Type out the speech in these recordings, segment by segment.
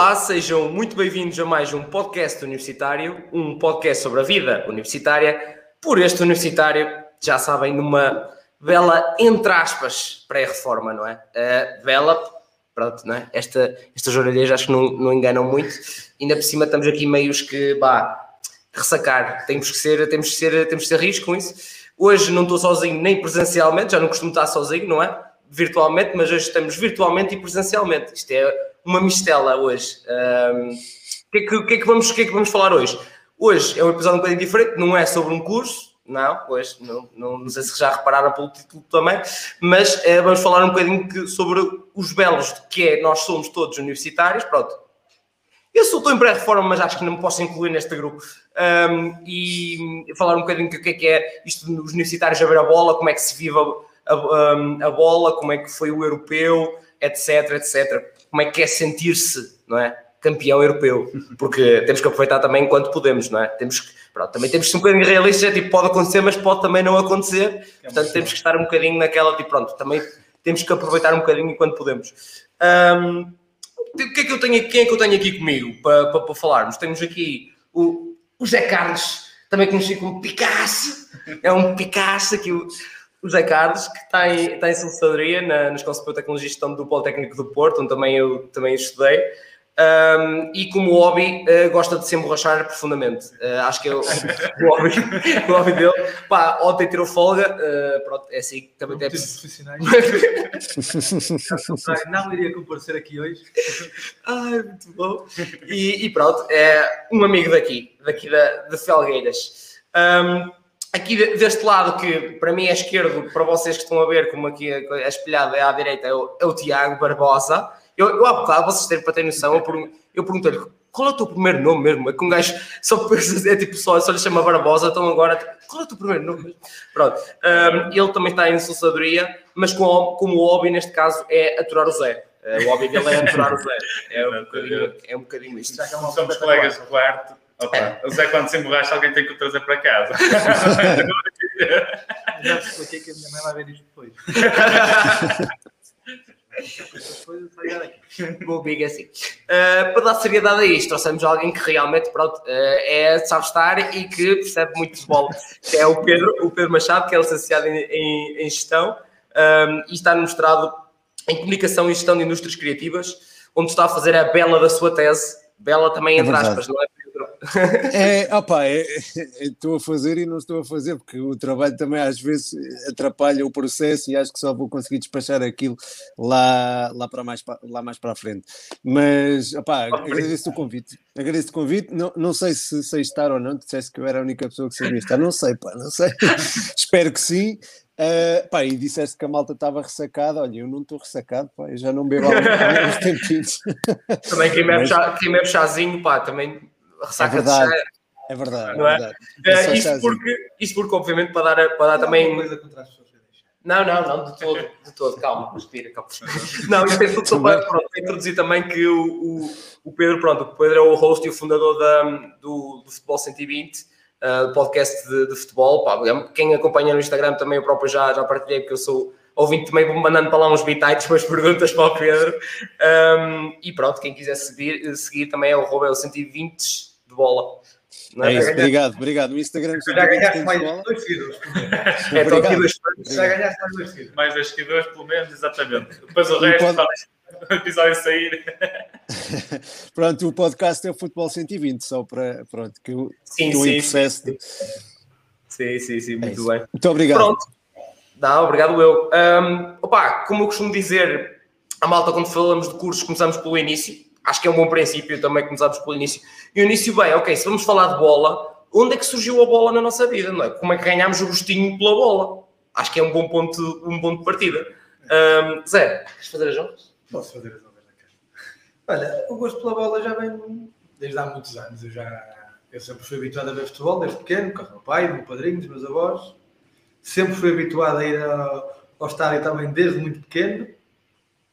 Olá, sejam muito bem-vindos a mais um podcast universitário, um podcast sobre a vida universitária, por este universitário, já sabem, numa bela, entre aspas, pré-reforma, não é? Uh, bela, pronto, não é? Esta, estas orelhas acho que não, não enganam muito, ainda por cima estamos aqui meios que, bah, ressacar, temos que ser, temos que ser, temos que ser risco com isso. Hoje não estou sozinho nem presencialmente, já não costumo estar sozinho, não é? Virtualmente, mas hoje estamos virtualmente e presencialmente. Isto é uma mistela hoje. O que, é que, que, é que, vamos, que é que vamos falar hoje? Hoje é um episódio um bocadinho diferente, não é sobre um curso, não, pois, não, não, não sei se já repararam pelo título também, mas é, vamos falar um bocadinho que, sobre os belos de que é nós somos todos universitários, pronto. Eu sou estou em pré-reforma, mas acho que não me posso incluir neste grupo. Um, e falar um bocadinho do que é que é isto dos universitários a ver a bola, como é que se vive a, a, a bola, como é que foi o europeu, etc, etc como é que é sentir-se, não é? Campeão europeu, porque temos que aproveitar também enquanto podemos, não é? Temos que, pronto, também temos que ser um bocadinho realistas, é tipo, pode acontecer, mas pode também não acontecer, portanto temos que estar um bocadinho naquela, tipo, pronto, também temos que aproveitar um bocadinho enquanto podemos. Um, o que é que eu tenho, quem é que eu tenho aqui comigo para, para, para falarmos? Temos aqui o, o Zé Carlos, também conhecido como Picasso, é um Picasso aqui, o, o José Carlos, que está em, está em Soldadoria, na, na Escola Superior de Tecnologia e Gestão do Politécnico do Porto, onde também eu também estudei. Um, e como hobby, uh, gosta de se emborrachar profundamente. Uh, acho que é o, o, hobby, o hobby dele. Pá, ontem tirou folga, uh, pronto, é assim, também deve profissionais. não iria comparecer aqui hoje. Ai, muito bom. E, e, pronto, é um amigo daqui, daqui da, de Felgueiras. Um, Aqui deste lado, que para mim é esquerdo, para vocês que estão a ver, como aqui é espelhado é à direita, é o, é o Tiago Barbosa. Eu, eu há bocado, vocês terem para ter noção, eu, eu perguntei-lhe qual é o teu primeiro nome mesmo? É que um gajo só, é tipo, só, só lhe chama Barbosa, então agora, qual é o teu primeiro nome? Pronto. Um, ele também está em sucessadoria, mas com, como o hobby, neste caso, é aturar o Zé. Uh, o hobby dele é aturar o Zé. É um bocadinho, é um bocadinho isto. Já que somos colegas de quarto, Opa, é. o Zé, quando se emborracha, alguém tem que o trazer para casa. Já te expliquei que a minha mãe vai ver isto depois. Vou big assim. Uh, para dar seriedade a isto, trouxemos alguém que realmente pronto, uh, é, sabe estar e que percebe muito de bola. Que é o Pedro, o Pedro Machado, que é licenciado em, em, em gestão um, e está no mestrado em comunicação e gestão de indústrias criativas, onde está a fazer a bela da sua tese. Bela também, é entre é aspas, não é? É, opa, é, é, estou a fazer e não estou a fazer, porque o trabalho também às vezes atrapalha o processo e acho que só vou conseguir despachar aquilo lá, lá, para, mais, lá mais para a frente. Mas, opá, agradeço o convite. Agradeço o convite. Não, não sei se sei estar ou não, disseste que eu era a única pessoa que sabia estar. Não sei, pá, não sei. Espero que sim. Uh, pá, e disseste que a malta estava ressacada. Olha, eu não estou ressacado, pá, eu já não bebo há uns tempinhos. Também quem bebe, Mas... chá, quem bebe chazinho, pá, também ressaca é verdade, É verdade, não é? Verdade. Uh, isso, porque, isso porque, obviamente, para dar, para dar não, também. Coisa contra as pessoas não, não, não, de todo, de todo, calma, respira, calma. Não, isto é tudo só para, pronto, introduzir também que o, o, o, Pedro, pronto, o Pedro é o host e o fundador da, do, do Futebol 120, uh, podcast de, de futebol. Pá, quem acompanha no Instagram também, eu próprio já, já partilhei, porque eu sou ouvinte também, vou mandando para lá uns bitites, umas perguntas para o Pedro. Um, e pronto, quem quiser seguir, seguir também é o Robel 120 de bola. Não é, é isso, obrigado, obrigado. O Instagram já ganhaste mais dois seguidores. É, estou aqui dois Já ganhaste mais dois seguidores. Mais dois seguidores, pelo menos, exatamente. Depois o resto, pode... o episódio sair. pronto, o podcast é o Futebol 120, só para pronto, que eu estou em processo. De... Sim, sim, sim, muito é bem. Muito obrigado. Pronto. Não, obrigado eu. Um, opa, como eu costumo dizer, a malta, quando falamos de cursos, começamos pelo início acho que é um bom princípio também começarmos pelo início. E o início, bem, ok, se vamos falar de bola, onde é que surgiu a bola na nossa vida, não é? Como é que ganhámos o gostinho pela bola? Acho que é um bom ponto, um ponto de partida. Um, Zé, queres fazer as honras? Posso fazer as honras Olha, o gosto pela bola já vem desde há muitos anos. Eu já eu sempre fui habituado a ver futebol desde pequeno, com o meu pai, o meu padrinho, os meus avós. Sempre fui habituado a ir ao, ao estádio também desde muito pequeno.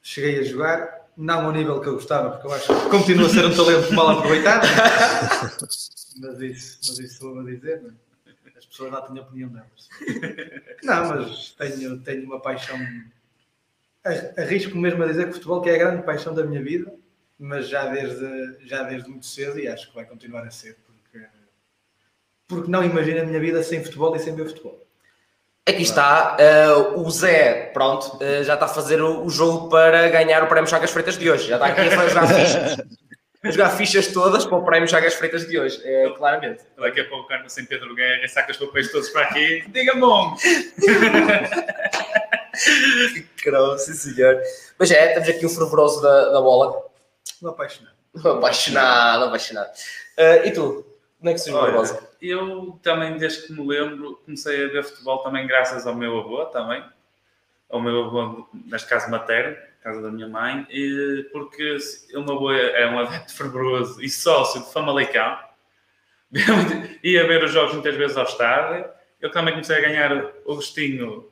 Cheguei a jogar não ao nível que eu gostava, porque eu acho que continua a ser um talento mal aproveitado. mas isso, mas isso vou dizer, não? É? as pessoas lá têm a opinião delas. Não, mas tenho, tenho uma paixão. Arrisco mesmo a dizer que o futebol que é a grande paixão da minha vida mas já desde, já desde muito cedo e acho que vai continuar a ser, porque, porque não imagino a minha vida sem futebol e sem ver futebol. Aqui está, uh, o Zé, pronto, uh, já está a fazer o, o, jogo para ganhar o Prémio Chagas Freitas de hoje. Já está aqui a fazer jogar fichas. jogar fichas todas para o Prémio Chagas Freitas de hoje, é, claramente. Daqui a pouco o Carlos sem Pedro Guerra e saca os papéis todos para aqui. Diga-me bom! que sim senhor. Mas é, temos aqui o fervoroso da, da bola. Um apaixonado. Um apaixonado, apaixonado. Uh, e tu? Como é que surgiu a Barbosa? Eu também, desde que me lembro, comecei a ver futebol também graças ao meu avô, também. Ao meu avô, neste caso materno, casa da minha mãe, e, porque o meu avô é um adepto fervoroso e sócio de Famalicão. Ia ver os jogos muitas vezes ao estádio. Eu também comecei a ganhar o gostinho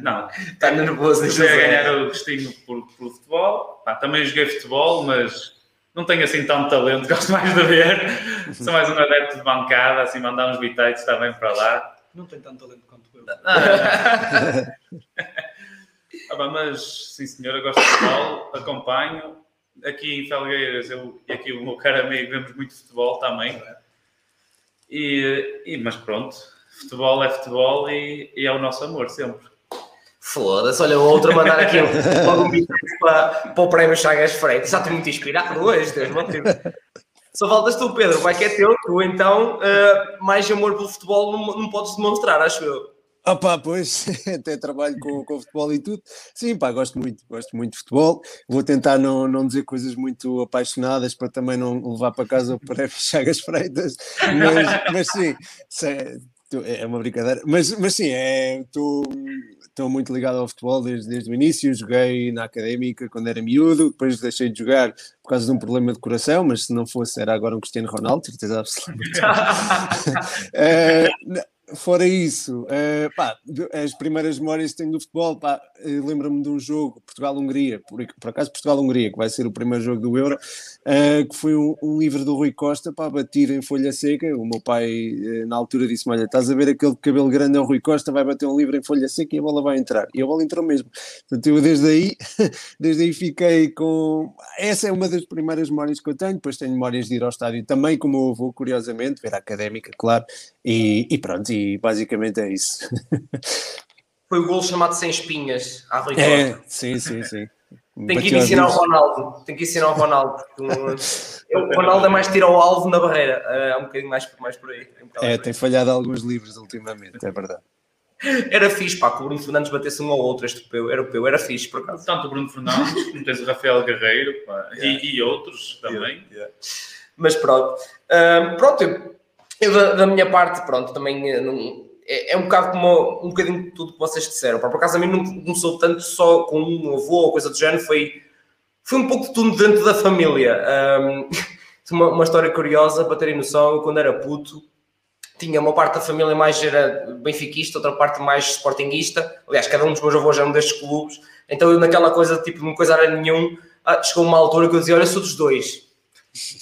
não, está nervoso. Comecei a ganhar o gostinho por, por futebol. Pá, também joguei futebol, mas não tenho assim tanto talento, gosto mais de ver. Sou mais um adepto de bancada, assim, mandar uns bitites também para lá. Não tenho tanto talento quanto eu. Ah, mas, sim senhora, gosto de futebol, acompanho. Aqui em Felgueiras, eu e aqui o meu caro amigo, vemos muito futebol também. E, e, mas pronto, futebol é futebol e, e é o nosso amor sempre. Foda-se, olha, o outro a mandar aqui logo um bico para, para o prémio Chagas Freitas. Já estou muito inspirado hoje, Deus motivo. Só faltas tu, Pedro, vai que é teu, tu então, uh, mais amor pelo futebol não, não podes demonstrar, acho eu. Ah pá, pois, até trabalho com, com futebol e tudo. Sim, pá, gosto muito, gosto muito de futebol. Vou tentar não, não dizer coisas muito apaixonadas para também não levar para casa o prémio Chagas Freitas. Mas, mas sim, é uma brincadeira. Mas, mas sim, é, muito ligado ao futebol desde, desde o início. Joguei na académica quando era miúdo, depois deixei de jogar por causa de um problema de coração, mas se não fosse, era agora um Cristiano Ronaldo, certeza absoluta. é, fora isso, uh, pá, as primeiras memórias que tenho do futebol, pá, lembro-me de um jogo, Portugal-Hungria, por, por, acaso Portugal-Hungria, que vai ser o primeiro jogo do Euro, uh, que foi um, um, livro do Rui Costa para bater em folha seca. O meu pai, uh, na altura, disse-me: Olha, estás a ver aquele cabelo grande, é o Rui Costa, vai bater um livro em folha seca e a bola vai entrar. E a bola entrou mesmo. Portanto, eu desde aí, desde aí fiquei com. Essa é uma das primeiras memórias que eu tenho. Depois tenho memórias de ir ao estádio também, como eu vou, curiosamente, ver a académica, claro, e, e pronto, e basicamente é isso. Foi o gol chamado Sem Espinhas à Rui É, sim, sim, sim. Tem que ir ensinar o Ronaldo. Tem que ensinar o Ronaldo. o Ronaldo é mais tiro ao alvo na barreira. É um bocadinho mais, mais por aí. É, tem falhado alguns livros ultimamente, é verdade. Era fixe, pá, que o Bruno Fernandes batesse um ao outro, este europeu, era europeu, era fixe, por acaso. Tanto o Bruno Fernandes, como tens o Rafael Guerreiro, pá, yeah. e, e, outros também. Yeah, yeah. Mas pronto. Um, pronto, eu, da, da, minha parte, pronto, também eh, não, é, é, um bocado como um bocadinho de tudo que vocês disseram. Por acaso a mim não começou tanto só com um avô ou coisa do género, foi, foi um pouco de tudo dentro da família. Um, uma, uma, história curiosa para terem noção, eu quando era puto tinha uma parte da família mais era benfiquista, outra parte mais sportinguista. Aliás, cada um dos meus avós eram destes clubes. Então eu naquela coisa, tipo, não coisa era nenhum, ah, chegou uma altura que eu dizia, olha, sou dos dois.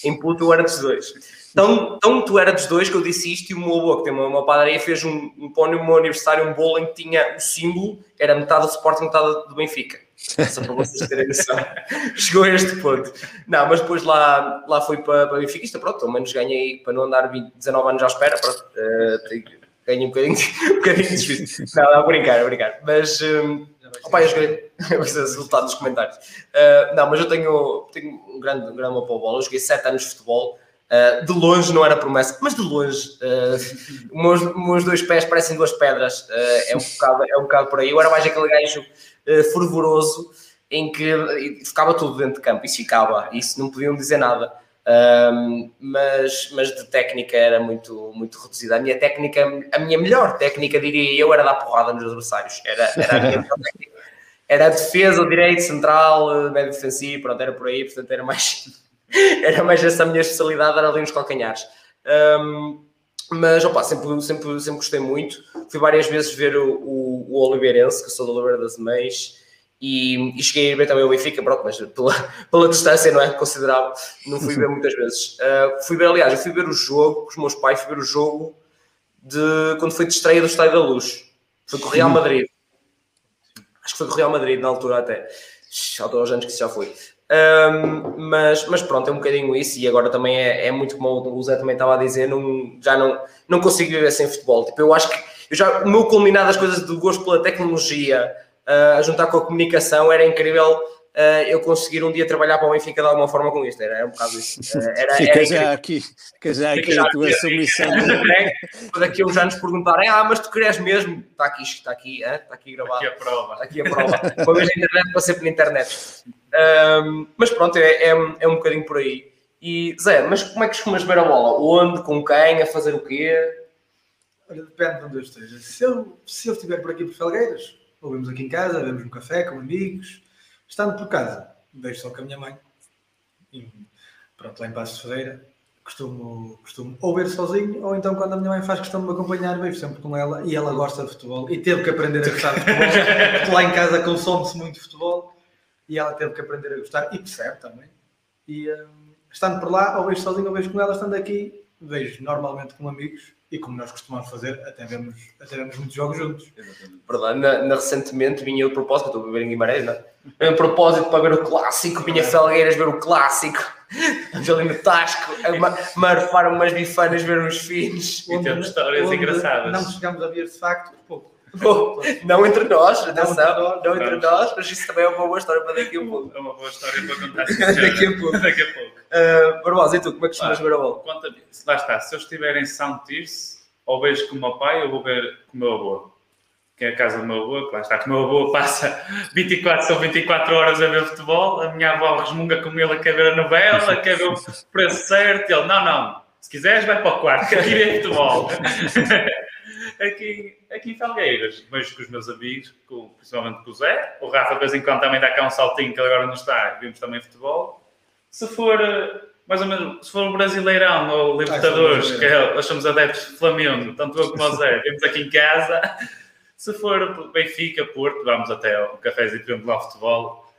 Em puto eu era dos dois. Tão, tu era dos dois que eu disse isto e o meu avô, que tem uma, uma padaria, fez um, um pão no meu aniversário, um bolo em que tinha o símbolo, era metade do Sporting, metade do Benfica. Só para vocês terem noção. Chegou a este ponto. Não, mas depois lá, lá fui para, para Benfica, pronto, pelo menos ganhei, para não andar 20, 19 anos à espera, pronto, uh, ganhei um bocadinho, um bocadinho de difícil. Não, não, brincar, brincar. Mas, um, opa, eu joguei, eu resultado dos comentários. Uh, não, mas eu tenho, tenho um grande, um grande amor para o bola, eu joguei 7 anos de futebol, Uh, de longe não era promessa, mas de longe, uh, meus, meus dois pés parecem duas pedras, uh, é, um bocado, é um bocado por aí. Eu era mais aquele gajo uh, fervoroso em que ficava tudo dentro de campo, isso ficava, isso não podiam dizer nada. mas, mas de técnica era muito, muito reduzida. A minha técnica, a minha melhor técnica, diria eu, era dar porrada nos adversários. Era, era a minha técnica. Era a defesa, direito, central, médio defensivo, pronto, era por aí, portanto era mais era mais essa a minha especialidade, era ali nos calcanhares. Um, mas, opa, sempre, sempre, sempre gostei muito. Fui várias vezes ver o, o, o Oliveirense, que sou do Oliveira das Meias, e, e, cheguei a ver também o Benfica, pronto, mas pela, pela distância, não é? Considerável, não fui ver muitas vezes. Uh, fui ver, aliás, eu fui ver o jogo com os meus pais, fui ver o jogo de quando foi de estreia do Estádio da Luz. Foi com o Real Madrid. Acho que foi com o Real Madrid na altura até. Há dois anos que isso já foi. Um, mas, mas pronto, é um bocadinho isso, e agora também é, é muito como o Zé também estava a dizer, não, já não, não consigo viver sem futebol. Tipo, eu acho que eu já, o meu culminar das coisas do gosto pela tecnologia, uh, a juntar com a comunicação, era incrível uh, eu conseguir um dia trabalhar para o Benfica de alguma forma com isto. Era, era um bocado isso. Uh, era, fica era já aqui, fica já aqui a tua submissão. Daqui a uns anos perguntarem, ah, mas tu queres mesmo? Está aqui, está aqui, hein? está aqui gravado. Aqui a prova. Está aqui a prova. Uma vez na internet, passei pela internet. Um, mas pronto, é, é, é, um bocadinho por aí. E Zé, mas como é que costumas ver a bola? Onde, com quem, a fazer o quê? Olha, depende de onde eu esteja. Se eu, se eu estiver por aqui por Felgueiras, ou vemos aqui em casa, vemos um café com amigos, estando por casa, vejo só com a minha mãe. E, pronto, lá em Passos Ferreira, costumo, costumo ou ver sozinho, ou então quando a minha mãe faz questão de me acompanhar, vejo sempre com ela. E ela gosta de futebol. E teve que aprender a gostar de futebol, porque lá em casa consome-se muito futebol. E ela teve que aprender a gostar. E percebe também. E um, estando por lá, ou vejo sozinho ou vejo com ela, estando aqui, vejo normalmente com amigos e como nós costumamos fazer, até vemos, até vemos muitos jogos juntos. Verdade, na, na, recentemente vinha o propósito, estou a viver em Guimarães, não é? Um propósito para ver o clássico, vinha Felgueiras ver o clássico, ali no Tasco, a marfar umas bifanas ver uns fins. E temos histórias engraçadas. Não chegamos a ver de facto, pouco. Bom, não entre nós, atenção, não entre, nós, mas isso também é uma boa história para daqui a pouco. É uma boa história para contar. daqui a pouco. daqui a pouco. Uh, Barbosa, e tu, como é que costumas ver a bola? Conta lá está, se eu estiver em São Tirce, ou vejo com o meu pai, ou vou ver com o meu avô. Que é a casa do meu avô, que lá está, que o meu avô passa 24, são 24 horas a ver futebol, a minha avó resmunga com ele, quer ver a novela, quer ver o preço certo, ele, não, não, se quiseres vai para o quarto, que aqui vê futebol. aqui, aqui em Felgueiras, vejo com os meus amigos, com, principalmente com o Zé, o Rafa de vez em quando também dá cá um saltinho que ele agora não está, vimos também futebol. Se for eh, mais ou menos, se for o Brasileirão ou Libertadores, que é, nós somos adeptos de Flamengo, tanto eu como o Zé, vimos aqui em casa. Se for Benfica, Porto, vamos até o cafezinho e lá futebol.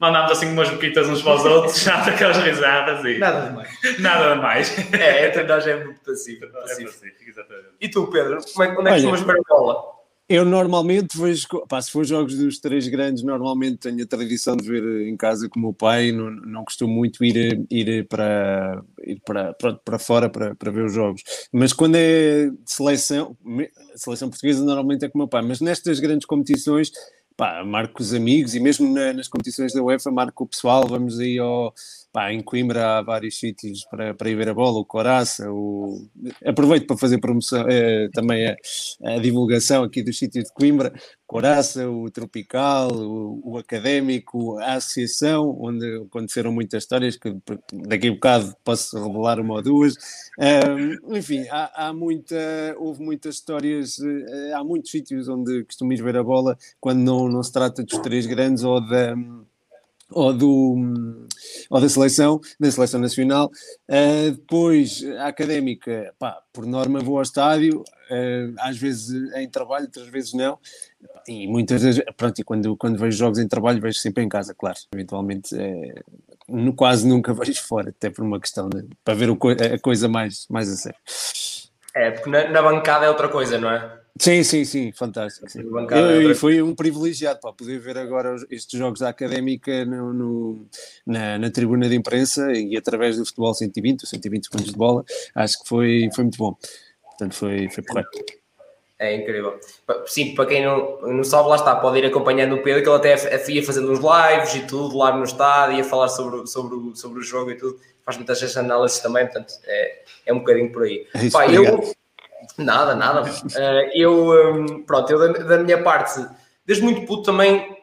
Mandamos assim umas boquitas uns para os outros, já aquelas risadas e. Nada de mais. Nada de mais. É, entre nós é muito pacífico. É pacífico, exatamente. E tu, Pedro, como é, onde é que costumas ver a bola? Eu normalmente vejo, pá, se for jogos dos três grandes, normalmente tenho a tradição de ver em casa com o meu pai, não, não costumo muito ir, ir, para, ir para, pronto, para fora para, para ver os jogos. Mas quando é seleção, seleção portuguesa normalmente é com o meu pai, mas nestas grandes competições pá, marco os amigos e mesmo na, nas competições da UEFA marco o pessoal, vamos aí ao, pá, em Coimbra há vários sítios para, para ir ver a bola, o Coraça, o... aproveito para fazer promoção, eh, também a, a, divulgação aqui dos sítios de Coimbra, Coraça, o Tropical, o, o, Académico, a Associação, onde aconteceram muitas histórias que daqui a bocado posso revelar uma ou duas. Um, enfim, há, há, muita, houve muitas histórias, eh, há muitos sítios onde costumo ir ver a bola quando não, não se trata dos três grandes ou da ou, do, ou da seleção, da seleção nacional. Uh, depois, a académica, pá, por norma vou ao estádio, uh, às vezes em trabalho, outras vezes não. E muitas vezes, pronto, e quando, quando vejo jogos em trabalho, vejo sempre em casa, claro. Eventualmente, é, quase nunca vejo fora, até por uma questão de, para ver o, a coisa mais, mais a sério. É, porque na, na bancada é outra coisa, não é? Sim, sim, sim, fantástico. Sim. Eu, e foi um privilegiado para poder ver agora estes jogos da académica no, no na, na, tribuna de imprensa e através do futebol 120, 120 segundos de bola. Acho que foi, foi muito bom. Portanto, foi, foi correto. É incrível. Sim, para quem não, não sabe, lá está, pode ir acompanhando o Pedro, que ele até ia fazendo uns lives e tudo lá no estádio, ia falar sobre, sobre, sobre o jogo e tudo. Faz muitas análises também, portanto, é, é um bocadinho por aí. É isso, Pá, eu, Nada, nada. Uh, eu, um, pronto, eu da, da, minha parte, desde muito puto também,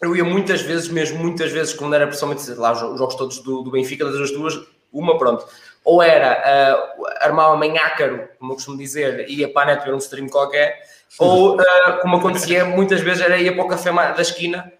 eu ia muitas vezes, mesmo muitas vezes, quando era principalmente lá os jogos todos do, do Benfica, das duas, uma, pronto. Ou era uh, armava manhácaro, como eu costumo dizer, ia para a net ver um stream qualquer, ou uh, como acontecia muitas vezes, era ir para o café da esquina,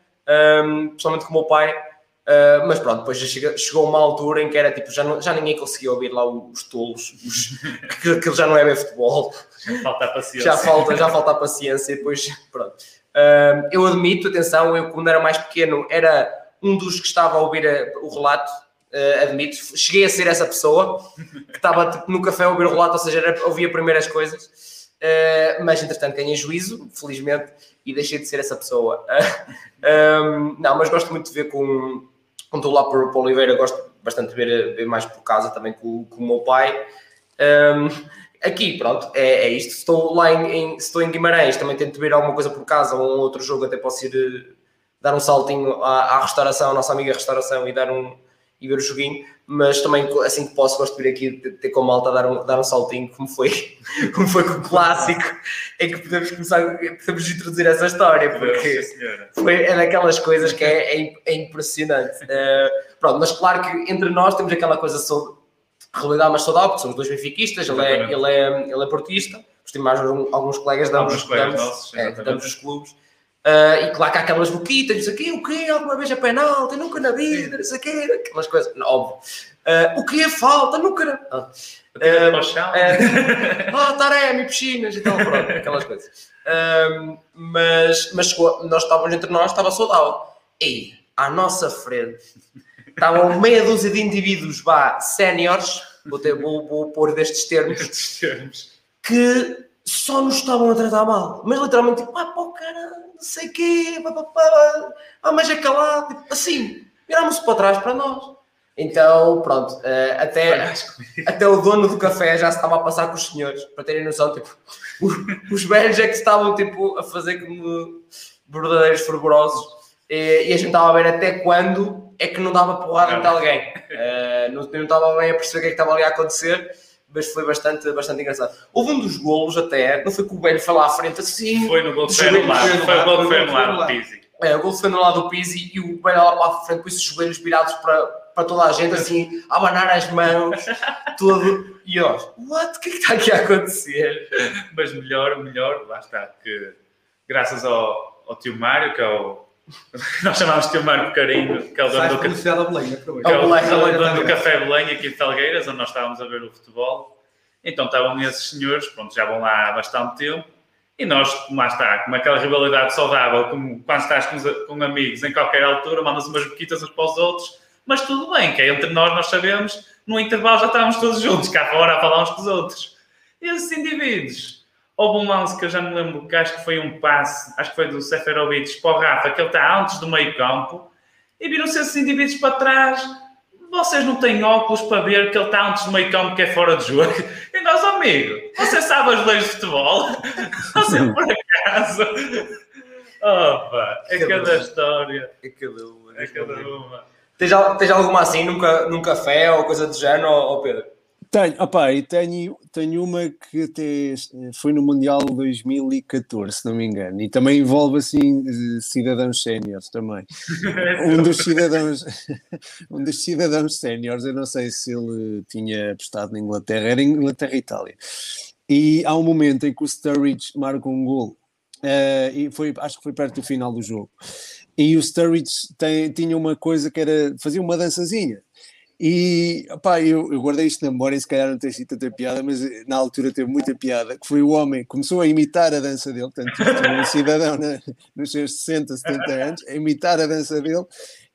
um, principalmente com o meu pai, Uh, mas pronto, depois chega, chegou uma altura em que era tipo, já, não, já ninguém conseguia ouvir lá os tolos, os, que aquilo já não é bem futebol. Já falta a paciência. Já falta, já falta a paciência e depois, pronto. Uh, eu admito, atenção, eu quando era mais pequeno era um dos que estava a ouvir a, o relato, uh, admito, cheguei a ser essa pessoa que estava tipo, no café a ouvir o relato, ou seja, era, ouvia primeiras coisas. mas entretanto ganhei juízo, felizmente, e deixei de ser essa pessoa. não, mas gosto muito de ver com, quando estou lá por, por Oliveira, gosto bastante de ver, ver mais por casa também com, com o meu pai. Um, aqui, pronto, é, é isto. Estou lá em, em, estou em Guimarães, também tento ver alguma coisa por casa ou um outro jogo, até posso ir eh, dar um saltinho à, à restauração, à nossa amiga restauração e dar um e ver o joguinho, mas também assim que posso gosto de vir aqui ter com a malta dar um, dar um saltinho, como foi, como foi com o clássico, em que podemos começar, podemos introduzir essa história, porque foi, é daquelas coisas que é, é, é impressionante. Uh, pronto, mas claro que entre nós temos aquela coisa sobre realidade mais saudável, porque somos dois benfiquistas, ele é, ele, é, ele é portista, temos mais alguns colegas de ambos, colegas nossos, é, de ambos os clubes. Uh, e claro que há aquelas boquitas, isso aqui, o quê? Alguma vez é penalti? Nunca na vida, isso aqui, aquelas coisas, óbvio. Uh, o que é falta? Nunca na. Uh, uh, ah, Taremi, piscinas e tal, pronto, aquelas coisas. Uh, mas mas nós estávamos entre nós, estava saudável. E à nossa frente estavam meia dúzia de indivíduos, vá, séniores, vou, vou, vou pôr destes termos, que só nos estavam a tratar mal. Mas literalmente, tipo, ah, pô, cara, não sei o quê, pá, pá, pá, ah, mas é calado, tipo, assim, virámos-se para trás para nós. Então, pronto, uh, até, até o dono do café já se estava a passar com os senhores, para terem noção, tipo, os, os velhos é que estavam, tipo, a fazer como verdadeiros fervorosos, e, e, a gente estava a ver até quando é que não dava porrada de alguém. Uh, não, não estava bem a perceber o que é que estava ali a acontecer, mas foi bastante, bastante engraçado. Houve um dos golos até, não foi que o velho foi lá à frente assim. Foi no gol de no lado, foi o gol de no lado do Pizzi. É, o gol foi no lado do Pizzi e o velho lá para a frente com esses joelhos virados para, para toda a gente, assim, a abanar as mãos, tudo. E nós, what? O que é que está aqui a acontecer? Mas melhor, melhor, lá está, que graças ao, ao tio Mário, que é o nós chamamos de Mário Carinho, que é o dono do, ca... É o, é o dono do Café Belenha aqui de Felgueiras, onde nós estávamos a ver o futebol. Então estavam esses senhores, pronto, já vão lá há bastante tempo. E nós, como lá está, com aquela rivalidade saudável, como quando estás com, com amigos em qualquer altura, mandas umas boquitas uns para os outros, mas tudo bem, que é entre nós, nós sabemos, no intervalo já estávamos todos juntos, cá fora a falar uns com os outros. Esses indivíduos Houve um lance que eu já me lembro que acho que foi um passe, acho que foi do Seferovic para o Rafa, que ele está antes do meio campo, e viram-se esses indivíduos para trás. Vocês não têm óculos para ver que ele está antes do meio campo, que é fora de jogo. E nós, amigo, você sabe as leis de futebol? Você por acaso? Opa, é cada história. É cada uma. É cada uma. Tens, tens alguma assim num, num café ou coisa do género, ou Pedro? Tenho, opa, e tenho, tenho uma que até foi no Mundial 2014, se não me engano, e também envolve assim cidadãos séniores também. um dos cidadãos, um dos cidadãos séniores, eu não sei se ele tinha apostado na Inglaterra, era Inglaterra e Itália. E há um momento em que o Sturridge marca um gol, uh, e foi, acho que foi perto do final do jogo. E o Sturridge tem, tinha uma coisa que era, fazia uma dançazinha e pá, eu, eu guardei isto na memória e se calhar não tem sido tanta piada, mas eh, na altura teve muita piada, que foi o homem que começou a imitar a dança dele, portanto, um cidadão né, nos seus 60, 70 anos, a imitar a dança dele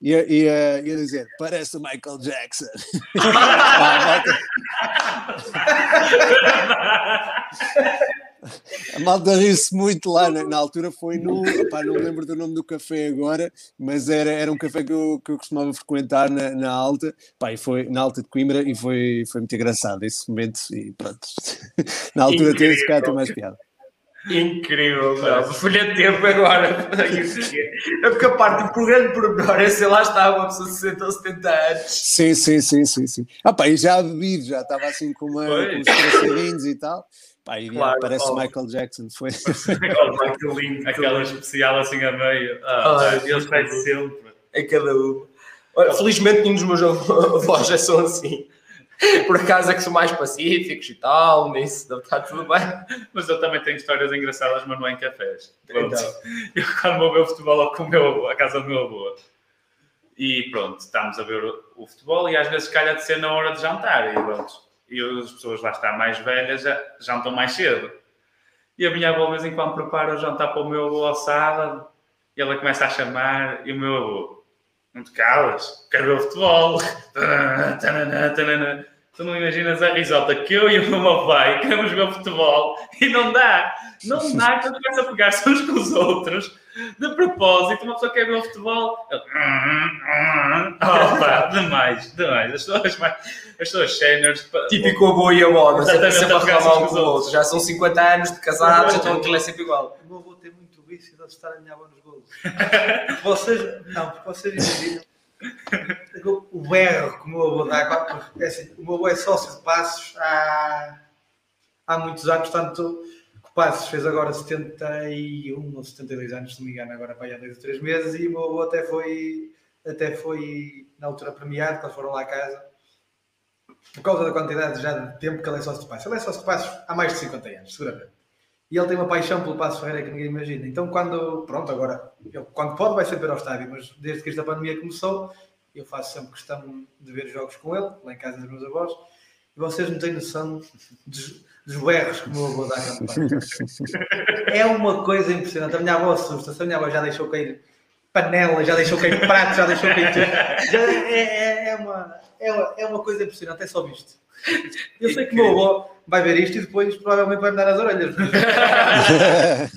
e, e, e a dizer, parece o Michael Jackson. A malta riu-se muito lá, na, na, altura foi no, pá, não lembro do nome do café agora, mas era, era um café que eu, que eu costumava frequentar na, na Alta, pá, e foi na Alta de Coimbra e foi, foi muito engraçado esse momento e pronto, na altura teve esse cara mais piada. Incrível. Folha de tempo agora. É porque a parte do programa pormenor é, sei lá, estava uma pessoa de 60 ou 70 anos. Sim, sim, sim, sim. sim. Ah, pá, e já bebido, já estava assim com, uma, com uns traçadinhos e tal. Pá, e claro, parece oh. Michael Jackson, foi. Michael aquela especial assim a meio. Ah, oh, ele faz sempre. É cada um. Olha, felizmente nenhum dos meus avós já são assim. Por acaso é que são mais pacíficos e tal, nisso está tudo bem. Mas eu também tenho histórias engraçadas, mas não é em cafés. Então. Eu quando vou ver o futebol com o meu avô, a casa do meu avô. E pronto, estamos a ver o, o futebol e às vezes calha de ser na hora de jantar. E pronto, e as pessoas lá estão mais velhas já jantam mais cedo. E a minha avó, de vez em quando, prepara o jantar para o meu avô ao sábado e ela começa a chamar e o meu avô, não te calas, quero ver futebol. Tu não imaginas a risota que eu e o meu pai queremos ver futebol e não dá. Não dá quando começa a pegar-se uns com os outros de propósito. Uma pessoa quer ver o futebol. Eu... Opa, demais, demais. As pessoas, mais, as pessoas séniores. Típico avô e avó, não sempre a reclamar um uns com o os outro. Já são 50 anos de casados, então aquilo é sempre igual. O meu avô tem muito vício de assustar a minha avó nos golos. Vocês, não, porque vocês imaginam o berro que o meu avô dá. é assim, o meu avô é sócio de Passos há, há muitos anos, tanto que Passos fez agora 71 ou 72 anos, se não me engano, agora aí há 2 ou 3 meses, e o meu avô até foi, até foi na altura premiado, eles foram lá a casa, por causa da quantidade já de tempo que ele é sócio de Passos. Ele é sócio de Passos há mais de 50 anos, seguramente. E ele tem uma paixão pelo Passo Ferreira que ninguém imagina. Então, quando, pronto, agora, ele, quando pode, vai sempre ao estádio, mas desde que esta pandemia começou, eu faço sempre questão de ver jogos com ele, lá em casa dos meus avós, e vocês não têm noção dos, dos berros que o meu avô dá parque. É uma coisa impressionante. A minha avó assusta-se, a minha avó já deixou cair panela, já deixou cair prato, já deixou cair tudo. Já é, é, é uma, é, uma, é uma coisa impressionante, é só visto. Eu sei que o meu avô vai ver isto e depois provavelmente vai me dar as orelhas.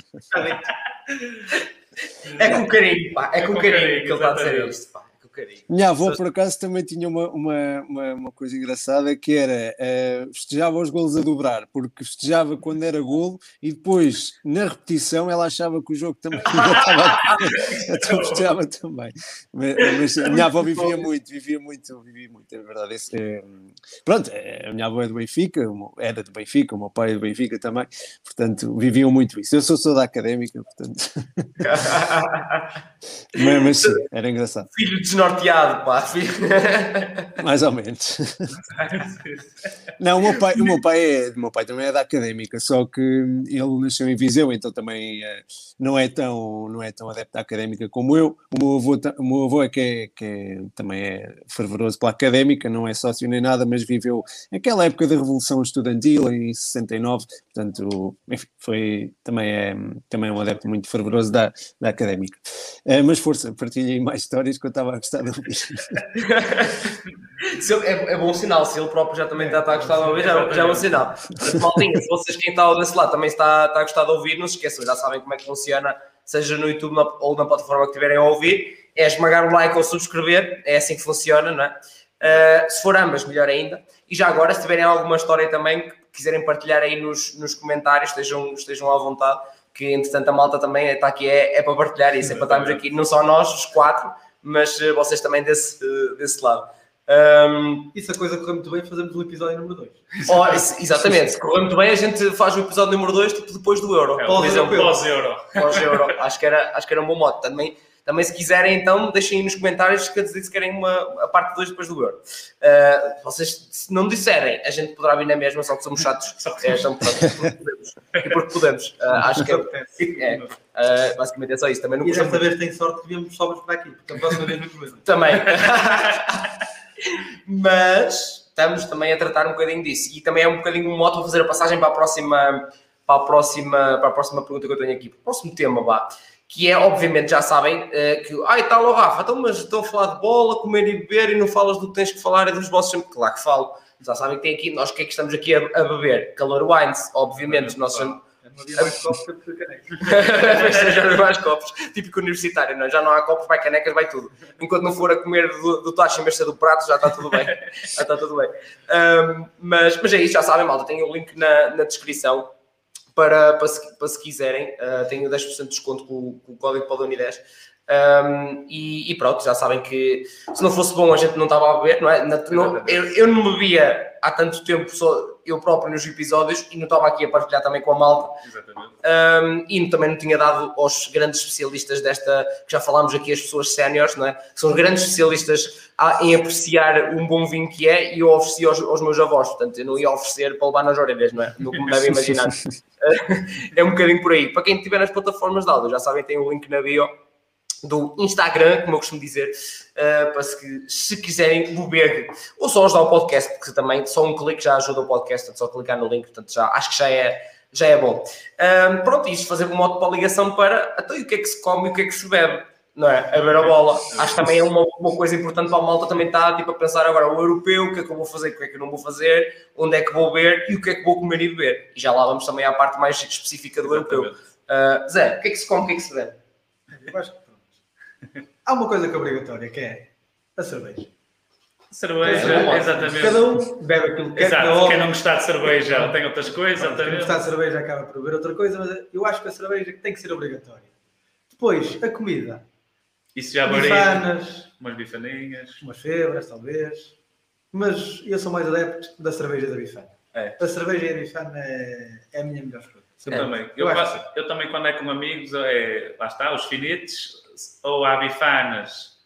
É com carinho, pá. É com carinho que ele está a dizer isto, carinho. Minha avó, por acaso, também tinha uma, uma, uma, uma coisa engraçada que era eh, festejava os golos a dobrar, porque festejava quando era golo e depois, na repetição, ela achava que o jogo também estava. então festejava também. Mas, mas a minha avó vivia muito, vivia muito, vivia muito, é verdade. Esse, é, pronto, é, a minha avó é do Benfica, era do Benfica, o meu pai é do Benfica também, portanto, viviam muito isso. Eu sou só da académica, portanto. mas, mas sim, era engraçado. Filho desnorteado, pá. Filho... Mais ou menos. Não, o meu pai, o meu pai, é, meu pai também é da académica, só que ele nasceu em Viseu, então também eh, não é tão, não é tão adepto à académica como eu. O meu avô, o meu avô é que, é, que é- também é fervoroso pela académica, não é sócio nem nada, mas viveu aquela época da Revolução Estudantil em 69, portanto, enfim, foi, também, é, também é um adepto muito fervoroso da, da académica. Eh, mas força, partilhem mais histórias que eu estava a de ouvir. Se ele- é, é bom sinal, se ele próprio já também está, está a gostar de ouvir, já, já é um sinal. Maltinha, se vocês quem está desse lado também está, está a gostar de ouvir, não se esqueçam, já sabem como é que funciona, seja no YouTube na- ou na plataforma que estiverem a ouvir, é esmagar o like ou subscrever, é assim que funciona, não é? Uh, se for ambas, melhor ainda. E já agora, se tiverem alguma história também que quiserem partilhar aí nos, nos comentários, estejam, estejam à vontade, que entretanto a malta também está aqui, é, é para partilhar isso, é para estarmos aqui, não só nós, os quatro, mas uh, vocês também desse, uh, desse lado. Um, E se a coisa correr muito bem, fazemos o episódio número 2. ó, isso- exatamente, se correr muito bem, a gente faz o episódio número 2 tipo, depois do Euro, É, por exemplo. Pós-euro. Pós-Euro. Acho, que era, acho que era um bom modo. Também, também, se quiserem, então, deixem aí nos comentários que dizer se querem uma, a parte 2 depois do Euro. Uh, vocês, se não disserem, a gente poderá vir na mesma, só que somos chatos. Só que É, então, pronto, porque podemos. E porque podemos. Uh, acho que é, é, uh, basicamente é só isso. Também não E desta muito. vez tem sorte que viemos sobres para aqui, porque a próxima vez vamos ver. Também. Mas estamos também a tratar um bocadinho disso. E também é um bocadinho um moto para fazer a passagem para a próxima, para a próxima, para a próxima pergunta que eu tenho aqui. Para o próximo tema, vá. Que é, obviamente, já sabem eh, que. Ai, tal, ó Rafa, então, mas estou a falar de bola, comer e beber e não falas do que tens que falar e dos vossos sempre. Claro que falo. Já sabem que tem aqui, nós o que é que estamos aqui a, a beber? Calor Wines, obviamente. Nós somos, Não havia mais copos que há mais copos, típico universitário, não? é? já não há copos, vai canecas, vai tudo. Enquanto não for a comer do, do tacho em vez de ser do prato, já está tudo bem. Já está tudo bem. Ahm, mas, mas é isso, já sabem, malta, tem o link na, na descrição para, para, se, para se quiserem. Ah, tenho 10% de desconto com, o- com o código Podoni 10. Ahm, e, e pronto, já sabem que se não fosse bom a gente não estava a beber, não é? Não- eu, eu não bebia há tanto tempo só eu próprio nos episódios e não estava aqui a partilhar também com a malta Exatamente. um, e também não tinha dado aos grandes especialistas desta, que já falámos aqui, as pessoas séniores, não é? Que são os grandes especialistas a- em apreciar um bom vinho que é, e eu ofereci aos, aos meus avós, portanto, eu não ia oferecer para levar nas orelhas, não é? Que me devem imaginar. é um bocadinho por aí. Para quem estiver nas plataformas de áudio, já sabem, tem o link na bio do Instagram, como eu costumo dizer, uh, para se, se quiserem beber, ou só ajudar o podcast, porque também só um clique já ajuda o podcast, portanto, só clicar no link, portanto, já, acho que já é, já é bom. Um, pronto, isto fazer um modo para ligação para, então, e o que é que se come e o que é que se bebe? Não é? A ver a bola. Acho que também é uma, uma coisa importante para a malta também estar tipo, a pensar agora o europeu, o que é que eu vou fazer, o que é que eu não vou fazer, onde é que vou ver e o que é que vou comer e beber. E já lá vamos também à parte mais específica do europeu. Uh, Zé, o que é que se come, o que é que se bebe? Eu acho que pronto. Há uma coisa que é obrigatória, que é a cerveja. Cerveja, É, exatamente. Cada um bebe aquilo que quer. Exato, não- quem não gostar de cerveja tem outras coisas, Quem exatamente. gostar de cerveja acaba por beber outra coisa, mas eu acho que a cerveja tem que ser obrigatória. Depois, a comida. Isso já varia. Bifanas, Umas bifaninhas. umas febras, talvez. Mas eu sou mais adepto da cerveja e da bifana. É. A cerveja e a bifana é, é a minha melhor escolha. Eu É, também. eu Eu, faço- eu também, quando é com amigos, é, lá está, os finetes, ou há bifanas,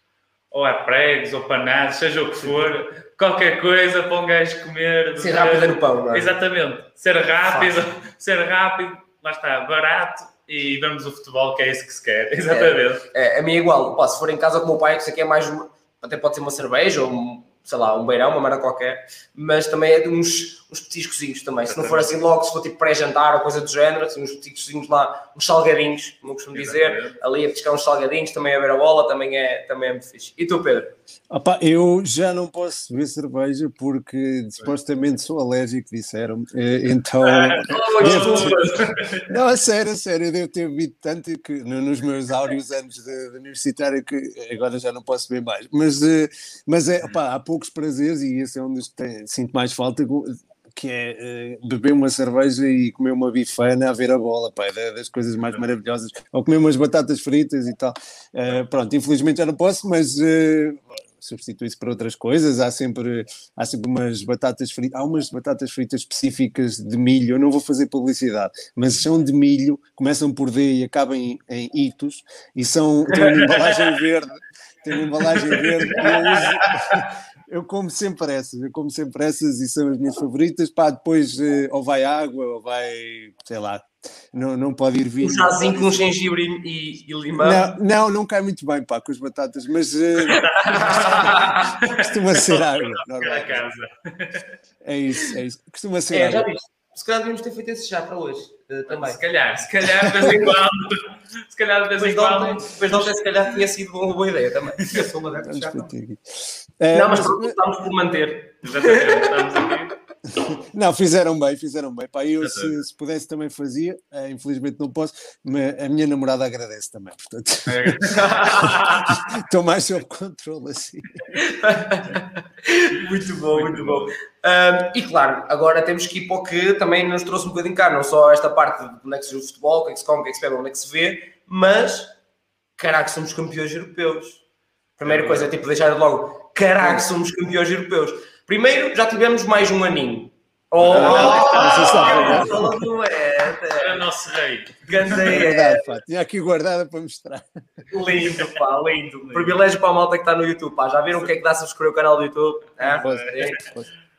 ou há pregos, ou panados, seja o que for, qualquer coisa para um gajo comer. Ser rápido no pão, não é? Exatamente. Ser rápido, ser rápido, lá está, barato e vemos o futebol, que é isso que se quer. Exatamente. É, a mim é igual. Pá, se for em casa com o meu pai, que isso aqui é mais. Até pode ser uma cerveja ou, um, sei lá, um beirão, uma merda qualquer. Mas também é de uns, uns petiscozinhos também. Se não for assim logo, se for tipo pré-jantar ou coisa do género, assim, uns petiscozinhos lá, uns salgadinhos, como eu costumo dizer. Ali a petiscar uns salgadinhos, também a ver a bola, também é, também é muito fixe. E tu, Pedro? Opa, eu já não posso beber cerveja porque supostamente sou alérgico, disseram-me. Eh, Então, Devo- não, a sério, a sério, eu devo ter bebido tanto que no- nos meus áureos anos de, de universitário que agora já não posso beber mais. Mas, eh, mas é, opá, há poucos prazeres e esse é que tem- sinto mais falta. Que é eh, beber uma cerveja e comer uma bifana a ver a bola, pá, é da- das coisas mais maravilhosas. Ou comer umas batatas fritas e tal. Eh, pronto, infelizmente já não posso, mas eh, substitui-se por outras coisas. Há sempre, há sempre umas batatas fritas, há umas batatas fritas específicas de milho. Eu não vou fazer publicidade, mas são de milho, começam por D e acabam em, itos e são têm uma embalagem verde. Tem uma embalagem verde eu uso. Eu como sempre essas, eu como sempre essas e são as minhas favoritas. Pá, depois eh, ou vai água ou vai, sei lá, não, não pode ir vinho. Um chazinho com gengibre e, e, limão. Não, não, não cai muito bem pá, com as batatas, mas eh, costuma ser água. Normal. casa. É isso, é isso. Costuma ser É, já água. viste? Se calhar devíamos ter feito esse chá para hoje eh, também. Se calhar, se calhar de vez em quando. Se calhar de vez Depois em quando. depois de ontem, se calhar tinha sido uma boa ideia também. Eu sou uma de chá. Eh, Não, mas mas- pronto, estamos por manter. Exatamente, estamos aqui. não, fizeram bem, fizeram bem. Pá, eu, se, se pudesse, também fazia. Eh, infelizmente não posso, mas a minha namorada agradece também. Portanto, estou mais sob controle assim. muito bom, muito bom. Ahm, e claro, agora temos que ir para o que também nos trouxe um bocadinho cá, não só esta parte de onde é que se joga o futebol, o que é que se come, o que é que se bebe, onde é que se vê, mas caraca, somos campeões europeus. Primeira coisa é tipo deixar logo, caraca, somos campeões europeus. Primeiro, já tivemos mais um aninho. Oh, do Era o nosso rei. É verdade, pá. Tinha aqui guardada para mostrar. Lindo, pá, lindo. Privilégio para a malta que está no YouTube, pá. Já viram o que é que dá subscrever o canal do YouTube? É? Posso- É.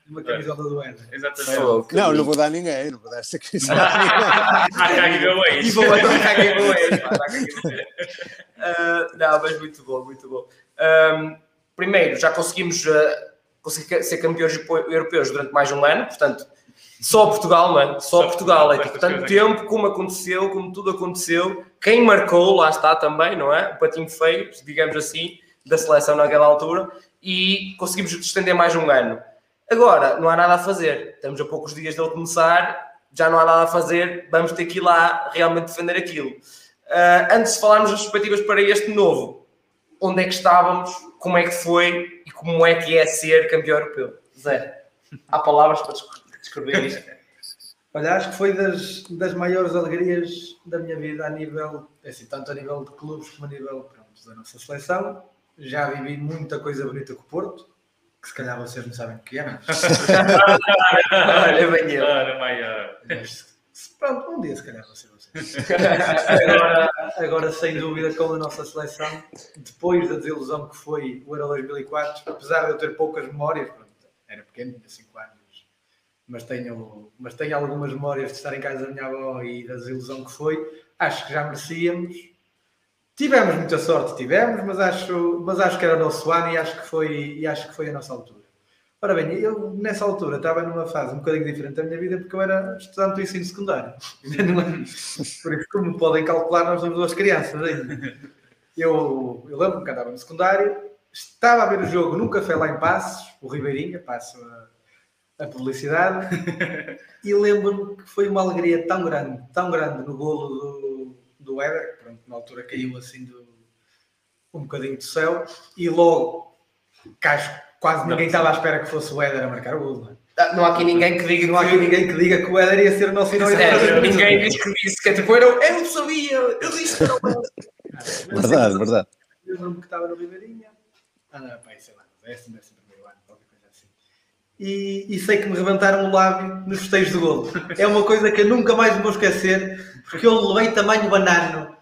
Uma camisola do Éder. Exatamente. Não, não vou dar ninguém, não vou dar esta coisa. Ah, cá giveaways. E vou cá giveaways. Ah, Não, mas muito bom, muito bom. Primeiro, já conseguimos conseguir ser campeões europe- europeus durante mais um ano, portanto, só Portugal, não é? Só, Só Portugal. É Portugal, tipo, estas tanto tempo como aconteceu, como tudo aconteceu. Quem marcou, lá está também, não é? O patinho feio, digamos assim, da seleção naquela altura, e conseguimos estender mais um ano. Agora, não há nada a fazer. Estamos a poucos dias dele começar, já não há nada a fazer, vamos ter que ir lá realmente defender aquilo. Ah, antes de falarmos das perspectivas para este novo, onde é que estávamos, como é que foi e como é que é ser campeão europeu? Zé, há palavras para descre- descrever isto? Olha, acho que foi das, das maiores alegrias da minha vida a nível, é assim, tanto a nível de clubes como a nível pronto, da nossa seleção. Já vivi muita coisa bonita com o Porto, que se calhar vocês não sabem o que é, mas, Olha, bem eu. Ora, maior. Pronto, um dia se calhar vão ser vocês. Agora, agora, sem dúvida, com a nossa seleção, depois da desilusão que foi o Euro 2004, apesar de eu ter poucas memórias, pronto, era pequeno, tinha 5 anos, mas tenho, mas tenho algumas memórias de estar em casa da minha avó e da desilusão que foi, acho que já merecíamos. Tivemos muita sorte, tivemos, mas acho, mas acho que era o nosso ano e acho que foi, e acho que foi a nossa altura. Ora bem, eu nessa altura estava numa fase um bocadinho diferente da minha vida porque eu era estudante do ensino secundário. É? Por isso, como podem calcular, nós somos duas crianças ainda. eu, eu lembro-me que andava no secundário, estava a ver o jogo num café lá em Passos, o Ribeirinha, passo a, a publicidade, e lembro-me que foi uma alegria tão grande, tão grande no golo do, do Éder, que pronto, na altura caiu assim do, um bocadinho do céu, e logo, que quase ninguém estava à espera que fosse o Éder a marcar o golo, não é? Ah, Não há aqui ninguém que diga Não há aqui ninguém que diga que o Éder ia ser o nosso herói. Sério, ninguém disse que disse que tipo, eu, eu sabia, eu disse que não era. Verdade, verdade. Eu lembro que estava no Ribeirinha. Ah, não, pá, sei lá, décimo, décimo primeiro ano, qualquer coisa assim. E, e sei que me rebentaram o lábio nos festejos do golo. É uma coisa que eu nunca mais vou esquecer, porque eu levei tamanho banano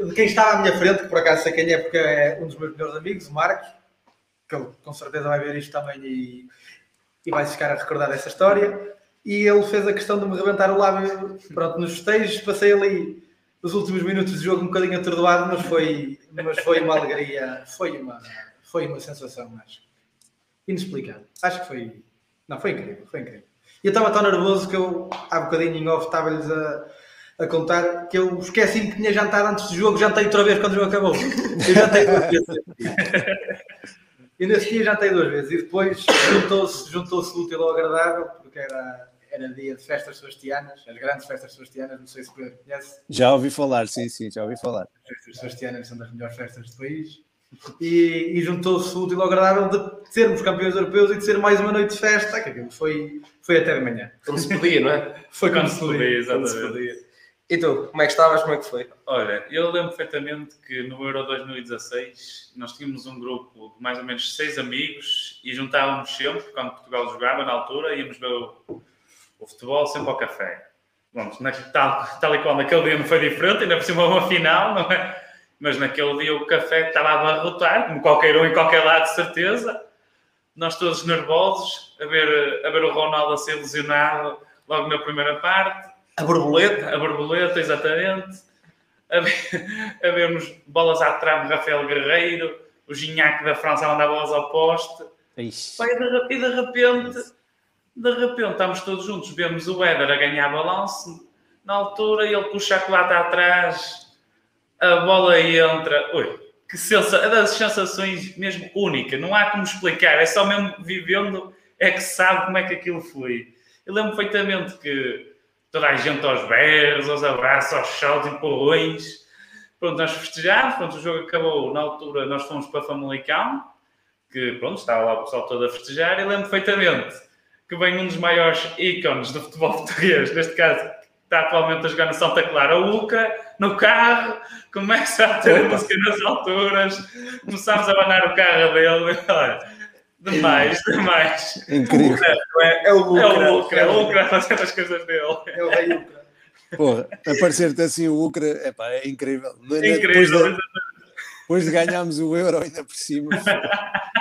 de quem estava à minha frente, que por acaso sei quem é, porque é um dos meus melhores amigos, o Marcos, ele com certeza vai ver isto também e, e vai ficar a recordar essa história. E ele fez a questão de me rebentar o lábio, pronto, nos festejos, passei ali os últimos minutos de jogo um bocadinho atordoado, mas foi, mas foi uma alegria, foi uma, foi uma sensação, acho. Inexplicável. Acho que foi. Não, foi incrível, foi incrível. E eu estava tão nervoso que eu, há bocadinho em off, estava-lhes a, a contar que eu esqueci-me que tinha jantado antes do jogo, jantei outra vez quando o jogo acabou. Eu jantei duas vezes. E nesse dia jantei duas vezes. E depois juntou-se juntou o útil ao agradável, porque era, era dia de festas sebastianas, as grandes festas sebastianas, não sei se conhece. Já ouvi falar, sim, sim, já ouvi falar. As festas sebastianas são das melhores festas do país. E, e juntou-se o útil ao agradável de sermos campeões europeus e de ser mais uma noite de festa, que aquilo foi, foi até de manhã. Como se podia, não é? Foi Quando se podia, quando se exatamente. podia. E tu, como é que estavas? Como é que foi? Olha, eu lembro perfeitamente que no Euro 2016 nós tínhamos um grupo de mais ou menos seis amigos e juntávamos sempre, quando Portugal jogava na altura, íamos ver o, o futebol sempre ao café. Vamos, tal, tal e qual naquele dia não foi diferente, ainda por cima uma final, não é? Mas naquele dia o café estava a abarrotar, como qualquer um em qualquer lado, certeza. Nós todos nervosos, a ver, a ver o Ronaldo a ser lesionado logo na primeira parte. A borboleta? A borboleta, exatamente. A, ver, a vermos bolas à trave de Rafael Guerreiro, o Gignac da França a mandar bolas ao poste. Ixi. E de, re- e de repente, de repente, estamos todos juntos, vemos o Éder a ganhar balanço. Na altura, ele com o chocolate atrás, a bola entra. Ui, que sensa é das sensações mesmo única. Não há como explicar, é só mesmo vivendo é que se sabe como é que aquilo foi. Eu lembro perfeitamente que toda a gente aos berros, aos abraços, aos saltos, empurrões. Pronto, nós festejámos, pronto, o jogo acabou. Na altura, nós fomos para Famalicão, que pronto, estava lá o pessoal todo a festejar. E lembro perfeitamente que vem um dos maiores ícones do futebol português, neste caso, que está atualmente a jogar na Santa Clara, o Uca, no carro, começa a ter a música nas alturas, começámos a abanar o carro dele. Olha, demais, demais. Incrível. Não é? É o Lucra. É o Ucra, é o Ucra a fazer as coisas dele. É o rei Ucra. Porra, aparecer-te assim o Ucra, epá, é incrível. Depois Incrível. de, depois de ganharmos o Euro ainda por cima.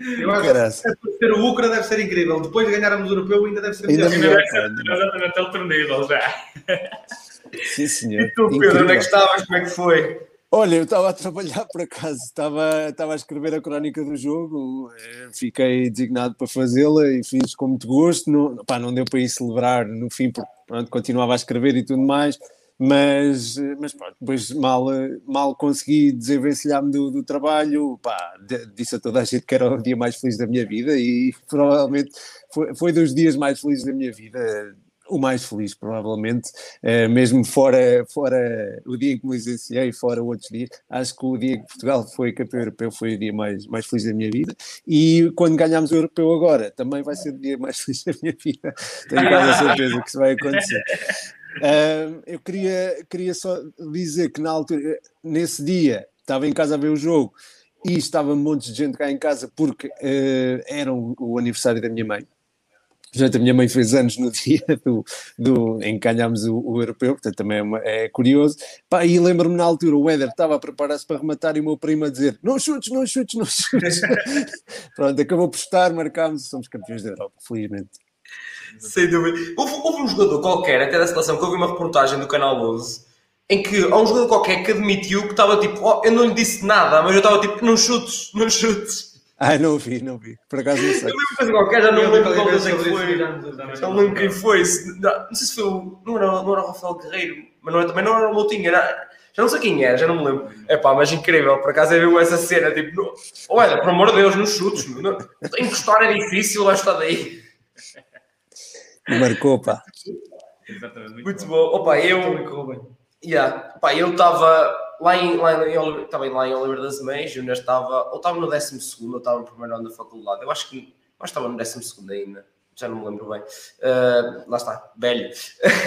Eu acho que ser o Ucra deve ser incrível. Depois de ganharmos o europeu, ainda deve ser Ainda melhor. Ainda vai ser exatamente outro nível já. Sim, senhor. E tu, Pedro, onde é que estavas? Como é que foi? Olha, eu estava a trabalhar por acaso, estava, estava a escrever a crónica do jogo, eh, fiquei designado para fazê-la e fiz com muito gosto. Não, pá, não deu para ir celebrar no fim, porque pronto, continuava a escrever e tudo mais, mas, eh, mas depois mal, eh, mal consegui desenvencilhar-me do, do trabalho, pá, disse a toda a gente que era o dia mais feliz da minha vida e provavelmente foi, foi dos dias mais felizes da minha vida. O mais feliz, provavelmente, eh, mesmo fora, fora o dia em que me licenciei, fora outros dias, acho que o dia que Portugal foi campeão europeu foi o dia mais, mais feliz da minha vida. E quando ganharmos o europeu agora, também vai ser o dia mais feliz da minha vida. Tenho quase a certeza que isso vai acontecer. Ah, eu queria, queria só dizer que na altura, nesse dia, estava em casa a ver o jogo e estava um monte de gente cá em casa porque eh, era o, o aniversário da minha mãe. Portanto, a minha mãe fez anos no dia do, do, em que ganhámos o, o europeu, portanto também é, uma- é curioso. Pá, e lembro-me na altura, o Éder estava a preparar-se para rematar e o meu primo a dizer: Não chutes, não chutes, não chutes. Pronto, acabou por estar, marcámos e somos campeões da Europa, felizmente. Sem dúvida. Houve, houve um jogador qualquer, até da seleção, que eu vi uma reportagem do Canal 11, em que há um jogador qualquer que admitiu que estava tipo, oh, eu não lhe disse nada, mas eu estava tipo, não chutes, não chutes. Ah, não vi, não vi. Por acaso não sei. Mas qualquer, já não Eu lembro qualquer qual das é que foi. já não lembro quem foi. Não, não sei se foi o. Não era, não era o Rafael Guerreiro, mas não, é- também não era o Moutinho, era. Já não sei quem era, já não me lembro. É pá, mas incrível, por acaso é mesmo essa cena, tipo, não, olha, por amor de Deus, nos chutes, não, encostar é difícil, vai estar daí. Marcou, pá. Exatamente. Muito, Muito bom. bom. Opa, eu. Yeah. Pá, eu estava lá em, lá em estava lá em Oliver das Meias, eu ainda estava, ou estava no 12 segundo, ou estava no primeiro ano da faculdade. Eu acho que, que estava no 12 segundo ainda, já não me lembro bem. Ah, lá está, velho.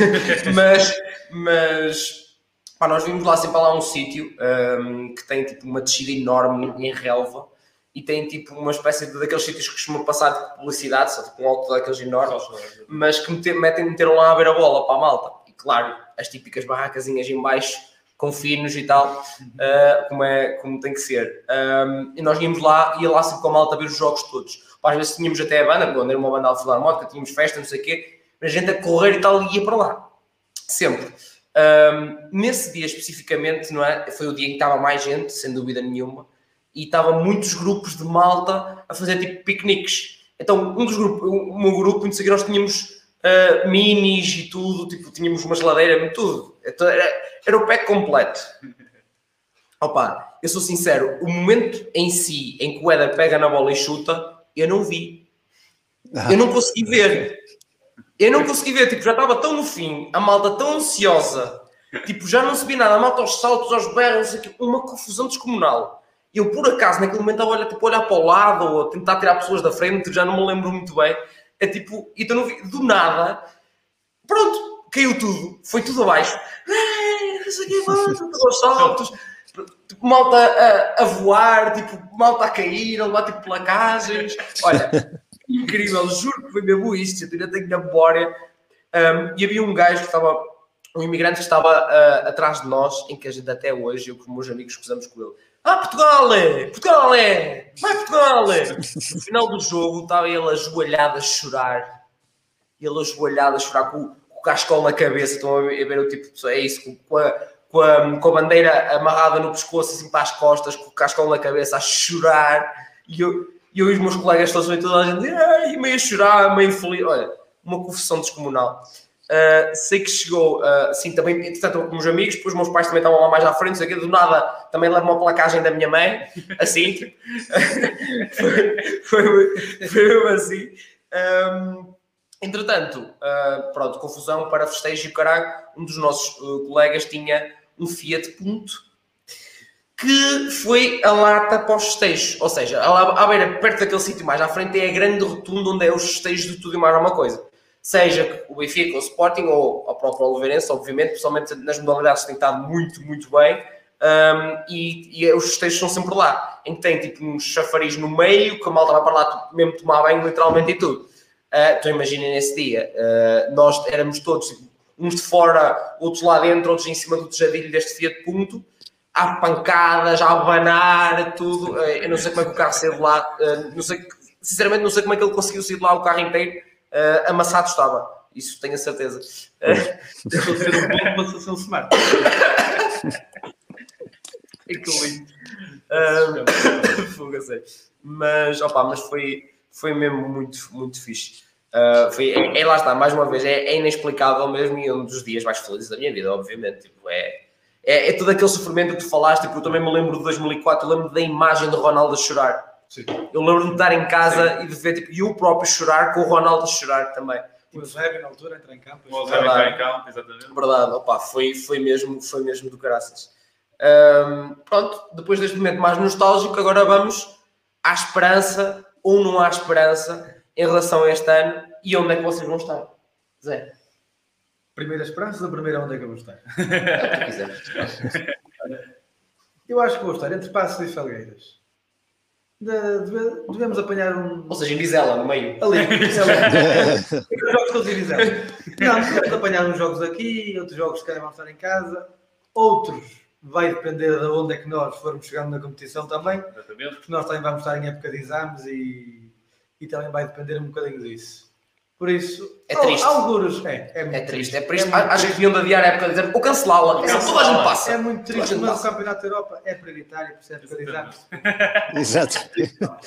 mas, mas pá, nós vimos lá sempre lá um sítio ahm, que tem tipo uma descida enorme em relva e tem tipo uma espécie de daqueles sítios que costumam passar de publicidade, só tipo um alto daqueles enormes mas que metem, meteram lá a ver a bola para a malta. E claro, as típicas barracazinhas em baixo, com finos e tal, ah, como, é, como tem que ser. Ahm, e nós íamos lá, ia lá sempre com a malta ver os jogos todos. Às vezes tínhamos até a banda, quando era uma banda filarmónica, tínhamos festa, não sei o quê, mas a gente a correr e tal, ia para lá. Sempre. Ahm, nesse dia especificamente, não é? Foi o dia em que estava mais gente, sem dúvida nenhuma, e estavam muitos grupos de malta a fazer tipo piqueniques. Então, um dos grupos, o meu grupo, o que, nós tínhamos ah, minis e tudo, tipo, tínhamos uma geladeira, tudo. Então, era, era o pack completo. Opa, eu sou sincero, o momento em si em que o Éder pega na bola e chuta, eu não vi. Eu não consegui ver. Eu não consegui ver, tipo, já estava tão no fim, a malta tão ansiosa, tipo, já não se via nada, a malta aos saltos, aos berros, uma confusão descomunal. Eu, por acaso, naquele momento, estava tipo, a olhar para o lado ou a tentar tirar pessoas da frente, já não me lembro muito bem. É tipo, então não vi, do nada, pronto, caiu tudo, foi tudo abaixo. Não sei o quê, mano, tudo aos saltos, tipo, malta a, a voar, tipo, malta a cair, a levar tipo placagens. Olha, incrível, juro que foi mesmo isto, eu ainda tenho memória. Um, e havia um gajo que estava, um imigrante que estava ah, atrás de nós, em que a gente até hoje, eu com os meus amigos, cruzamos com ele. Ah, Portugal é! Portugal é! Vai Portugal é! No final do jogo estava ele ajoelhado a chorar. Ele ajoelhado a chorar com, com o cascol na cabeça. Estão a ver, o tipo de pessoa. É isso, com, com a, com, a, com a bandeira amarrada no pescoço, assim para as costas, com o cascol na cabeça, a chorar. E eu, e eu e os meus colegas todos, toda a gente, meio a chorar, meio feliz. Olha, uma confusão descomunal. Uh, sei que chegou, uh, sim, também, entretanto, com os amigos, depois os meus pais também estavam lá mais à frente, sei que do nada também levo uma placagem da minha mãe, assim, tipo, foi, foi, foi assim. Um, entretanto, uh, pronto, confusão para festejo e caralho, um dos nossos colegas tinha um Fiat Punto que foi a lata para os festejos, ou seja, à beira, perto daquele sítio mais à frente, é a grande rotunda onde é os festejos de tudo e mais alguma coisa seja o Benfica, o Sporting ou o próprio Oliveirense, obviamente, principalmente nas modalidades tem estado muito, muito bem. Um, e, e, os festejos são sempre lá, em que tem tipo uns chafariz no meio, que a malta vai para lá mesmo tomar banho, literalmente e tudo. Uh, então imaginem nesse dia, uh, nós éramos todos, uns de fora, outros lá dentro, outros em cima do tejadilho deste Fiat Punto, há pancadas, a abanar, tudo. Uh, eu não sei como é que o carro saiu de lá, não sei, sinceramente não sei como é que ele conseguiu sair de lá o carro inteiro. Uh, amassado estava, isso tenho a certeza. Estou a ser um bom smart. É que lindo. Uh, fuga, sei. Mas, opa, mas foi, foi mesmo muito, muito fixe. Uh, foi, é, é, lá está, mais uma vez, é, é, inexplicável mesmo e um dos dias mais felizes da minha vida, obviamente. Tipo, é, é, é todo aquele sofrimento que tu falaste. Tipo, eu também me lembro de 2004, eu lembro da imagem do Ronaldo a chorar. Sim. Eu lembro de estar em casa Sim. e de ver tipo, eu próprio chorar com o Ronaldo chorar também. O Eusébio, na altura, entra em campo. O Eusébio entra em campo, exatamente. Verdade, opa, foi, foi, mesmo, foi mesmo do caraças. Um, pronto, depois deste momento mais nostálgico, agora vamos à esperança ou não há esperança em relação a este ano e onde é que vocês vão estar? Zé. Primeira esperança ou primeira onde é que eu vou estar? É eu acho que vou estar entre Passos e Felgueiras. De, devemos apanhar um. Ou seja, em Vizela, no meio. Ali, Vizela. jogos todos em Vizela. Não, devemos apanhar uns jogos aqui, outros jogos que vão estar em casa, outros vai depender de onde é que nós formos chegando na competição também. Exatamente. Porque nós também vamos estar em época de exames e, e também vai depender um bocadinho disso. Por isso, É triste. é, é, muito É triste, é por isso. muito Acho que deviam de adiar a época de dizer ou cancelá-la. Essa toda a gente passa. É muito triste, mas gente o Campeonato da Europa é prioritário, percebes? Exato. Exato.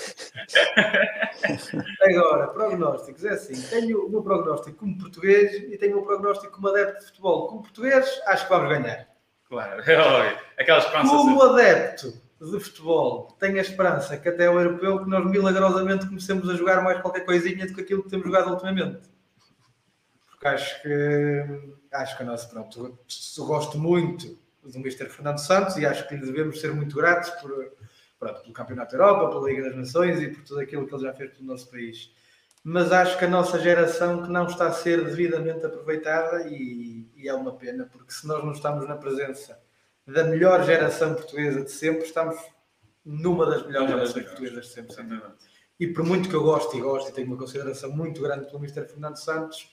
Agora, prognósticos, é assim, tenho o meu prognóstico como português e tenho o meu prognóstico como adepto de futebol. Como português, acho que vamos ganhar. Claro, Oi, aquela esperança. Como sempre. adepto de futebol, tenho a esperança que até o europeu que nós milagrosamente comecemos a jogar mais qualquer coisinha do que aquilo que temos jogado ultimamente. Porque acho que acho que a nossa, pronto, gosto muito do Mr. Fernando Santos e acho que lhe devemos ser muito gratos por, pronto, pelo Campeonato da Europa, pela Liga das Nações e por tudo aquilo que ele já fez pelo nosso país. Mas acho que a nossa geração que não está a ser devidamente aproveitada e, e é uma pena, porque se nós não estamos na presença da melhor geração portuguesa de sempre, estamos numa das melhores das gerações portuguesas de sempre. Exatamente. E por muito que eu gosto e gosto e tenho uma consideração muito grande pelo Mr. Fernando Santos,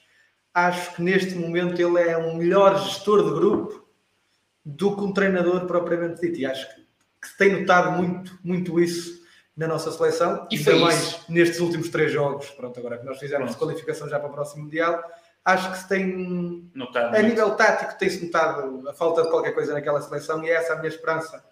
acho que neste momento ele é um melhor gestor de grupo do que um treinador propriamente dito. E acho que, que se tem notado muito, muito isso na nossa seleção. E ainda foi mais isso. nestes últimos três jogos, pronto, agora que nós fizemos Pronto. qualificação já para o próximo Mundial, acho que se tem Notado a muito. nível tático tem-se notado a falta de qualquer coisa naquela seleção e é essa a minha esperança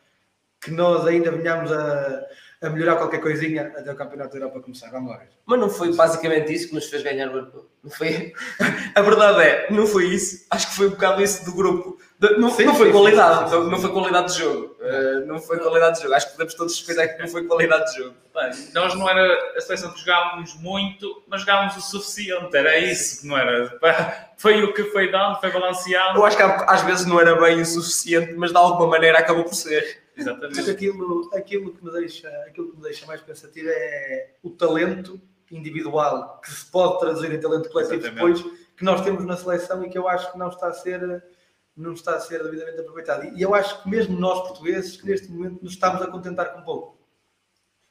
que nós ainda venhamos a, a melhorar qualquer coisinha até o Campeonato da Europa começar. Vamos lá ver. Mas não foi basicamente isso que nos fez ganhar o europeu. Não foi. A verdade é, não foi isso. Acho que foi um bocado isso do grupo. Não, Sim, não foi sim, qualidade, sim, não foi qualidade de jogo. Uh, não foi qualidade de jogo. Acho que podemos todos respeitar que não foi qualidade de jogo. Bem, nós não era a seleção que jogávamos muito, mas jogávamos o suficiente. Era isso que não era. Foi o que foi dando, foi balanceado. Eu acho que às vezes não era bem o suficiente, mas de alguma maneira acabou por ser. Mas Exatamente. aquilo, aquilo, que me deixa, aquilo que me deixa mais pensativo é o talento individual que se pode traduzir em talento coletivo Exatamente. depois que nós temos na seleção e que eu acho que não está a ser não está a ser devidamente aproveitado. E eu acho que mesmo nós portugueses que neste momento nos estamos a contentar com pouco.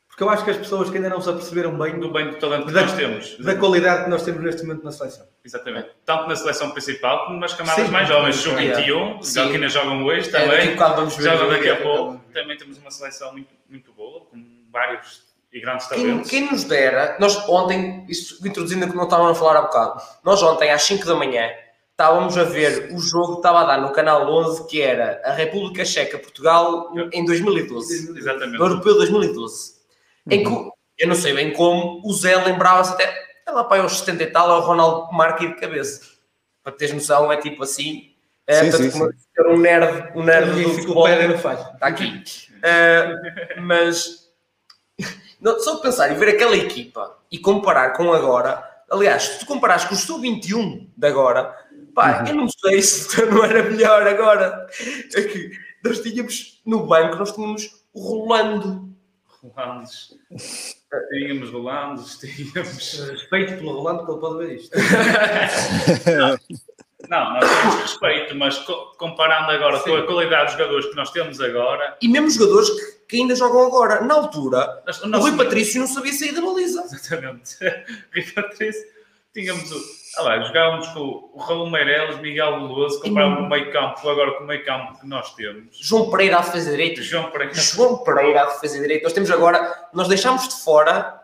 Porque eu acho que as pessoas que ainda não se aperceberam bem Do bem do talento que Da- nós temos. da qualidade que nós temos neste momento na seleção. Exatamente. Tanto na seleção principal como nas camadas Sim. mais jovens. Sub Yeah. 21, Sim. já que ainda jogam hoje É, também. vamos ver. Jogam daqui a pouco. Também temos uma seleção muito, muito boa, com vários e grandes Quem, talentos. quem nos dera, nós ontem, isso introduzindo o que não estavam a falar há bocado, nós ontem às 5 da manhã estávamos a ver o jogo que estava a dar no canal 11, que era a República Checa-Portugal em 2012. Exatamente. no Europeu 2012. Em que, eu não sei bem como, o Zé lembrava-se até, é lá para os 70 e tal, é o Ronaldo marca de cabeça. Para teres noção, é tipo assim. É, Sim, portanto, sim, como ser um nerd, um nerd do futebol. enciclopédia não faz. Está aqui. Uh, mas não, só de pensar e ver aquela equipa e comparar com agora, aliás, se tu comparares com o sub-21 de agora, pá, eu não sei se não era melhor agora. É que nós tínhamos no banco, nós tínhamos o Rolando. Rolandes. Tínhamos Rolandes, tínhamos. Respeito pelo Rolando que ele pode ver isto. Não, nós temos respeito, mas co- comparando agora com a qualidade dos jogadores que nós temos agora, E mesmo jogadores que, que ainda jogam agora. Na altura, nós- o Rui Patrício não sabia sair da baliza. Exatamente. Rui Patrício. Tínhamos o. Ah lá, jogávamos com o Raul Meireles, Miguel Veloso, comparávamos o meio campo agora com o meio campo que nós temos. João Pereira a defesa direita. João Pereira. João Pereira a defesa direita. Nós temos agora, nós deixámos de fora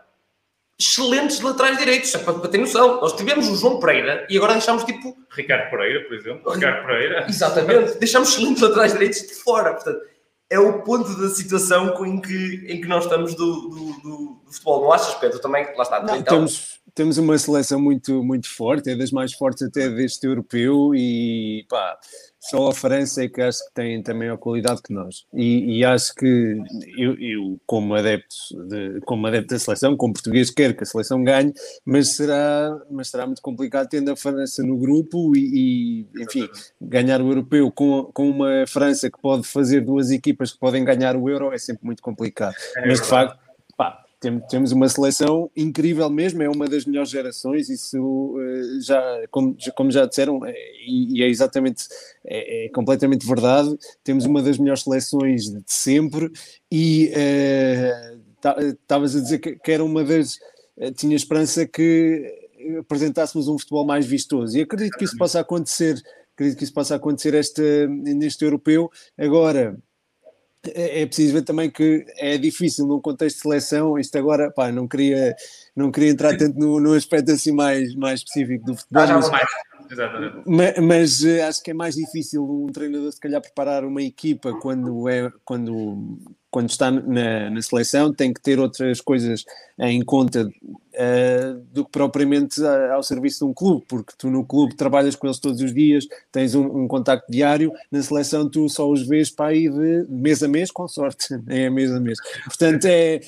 excelentes laterais direitos, só para, para ter noção. Nós tivemos o João Pereira e agora deixámos tipo. Ricardo Pereira, por exemplo. Ricardo Pereira. Exatamente, deixámos excelentes laterais direitos de fora. Portanto, é o ponto da situação em que, em que nós estamos do, do, do- do futebol. Não achas, Pedro? Também, lá está. Não, então, temos, temos uma seleção muito, muito forte, é das mais fortes até deste europeu e pá, só a França é que acho que tem também a qualidade que nós. E, e acho que eu, eu, como, adepto de, como adepto da seleção, como português, quero que a seleção ganhe, mas será, mas será muito complicado tendo a França no grupo e, e, enfim, ganhar o europeu com, com uma França que pode fazer duas equipas que podem ganhar o euro é sempre muito complicado. É mas de facto, tem- temos uma seleção incrível mesmo, é uma das melhores gerações, isso eh, já, como, como já disseram, é, e, é exatamente, é, é completamente verdade, temos uma das melhores seleções de sempre e eh, ta- estavas a dizer que, que era uma das, eh, tinha esperança que apresentássemos um futebol mais vistoso e acredito que isso possa acontecer, acredito que isso possa acontecer este, neste europeu, agora é, é preciso ver também que é difícil num contexto de seleção, isto agora, pá, não queria, não queria entrar tanto no, no aspecto assim mais, mais específico do futebol, Ah, mas, mais. Exatamente. ma- mas, eh, acho que é mais difícil um treinador se calhar preparar uma equipa quando, é, quando, quando está na, na seleção, tem que ter outras coisas em conta eh, do que propriamente a- ao serviço de um clube, porque tu no clube trabalhas com eles todos os dias, tens um, um contacto diário, na seleção tu só os vês para aí de mês a mês, com sorte, é mês a mês. Portanto, é.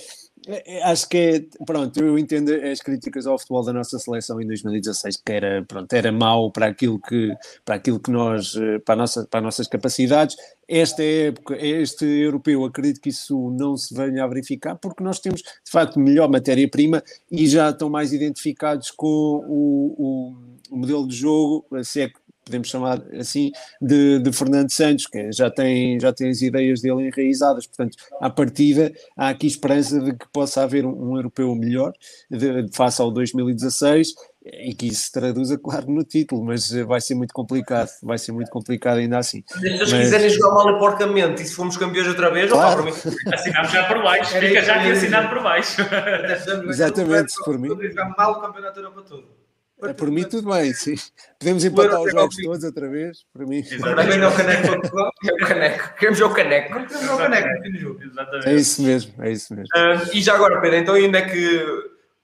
É- é- Acho que é, pronto, eu entendo as críticas ao futebol da nossa seleção em 2016, que era, pronto, era mau para aquilo que, para aquilo que nós, eh, para, a nossa, para as nossas capacidades. Esta época, este europeu, acredito que isso não se venha a verificar, porque nós temos, de facto, melhor matéria-prima e já estão mais identificados com o, o, o modelo de jogo, se é que podemos chamar assim, de, de Fernando Santos, que já tem, já tem as ideias dele enraizadas, portanto, à partida, há aqui esperança de que possa haver um, um europeu melhor, de, de face ao 2016, e que isso se traduza, claro, no título, mas vai ser muito complicado, vai ser muito complicado ainda assim. Se eles Mas- quiserem jogar mal porcamente e se formos campeões outra vez, Claro. para mim, Assinamos já por baixo. Era Fica já que eu aqui assinado por baixo. Exatamente, por mim. Mal o campeonato todo. É, por mim, tudo bem, sim. Podemos empatar os jogos todos outra vez, para mim. Mim não é caneco para Portugal. é o caneco. Queremos o caneco. Não temos o caneco no fim do jogo. Exatamente. É isso mesmo, é isso mesmo. Ah, e já agora, Pedro, então onde é que,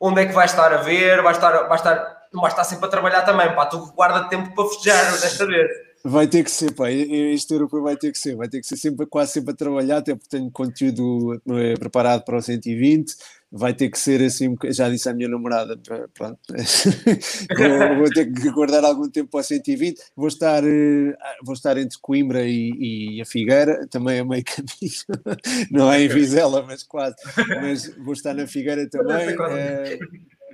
onde é que vais estar a ver? Vais estar, vais estar, não vais estar sempre a trabalhar também, pá, tu guarda tempo para festejar desta vez. Vai ter que ser, pá, este europeu vai ter que ser, vai ter que ser sempre, quase sempre a trabalhar, até porque tenho conteúdo eh, preparado para o 120, vai ter que ser assim, já disse à minha namorada, pr- pronto, vou, ter que guardar algum tempo para o 120, vou estar, eh, vou estar entre Coimbra e, e a Figueira, também a meio caminho, não é em Vizela, mas quase, mas vou estar na Figueira também,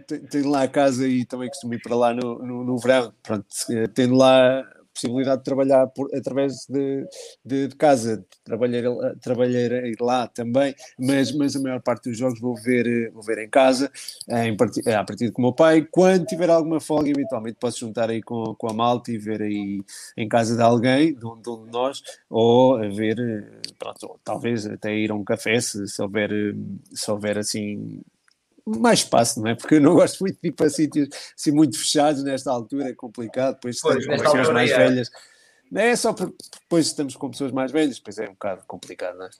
te- tenho lá a casa e também costumo ir para lá no, no, no verão. Pronto, eh, tendo lá possibilidade de trabalhar por, através de, de, de casa, trabalhar, trabalhar lá também, mas, mas a maior parte dos jogos vou ver, vou ver em casa, em parti, a partir com o meu pai. Quando tiver alguma folga, eventualmente posso juntar aí com, com a malta e ver aí em casa de alguém, de um de, nós, ou a ver, eh, pronto, talvez até ir a um café, se, se houver, se houver assim mais espaço, não é? Porque eu não gosto muito de ir para sítios assim muito fechados nesta altura, é complicado, depois Pois, estamos com pessoas mais é. velhas. Não é só porque depois estamos com pessoas mais velhas, depois é um bocado complicado, não é?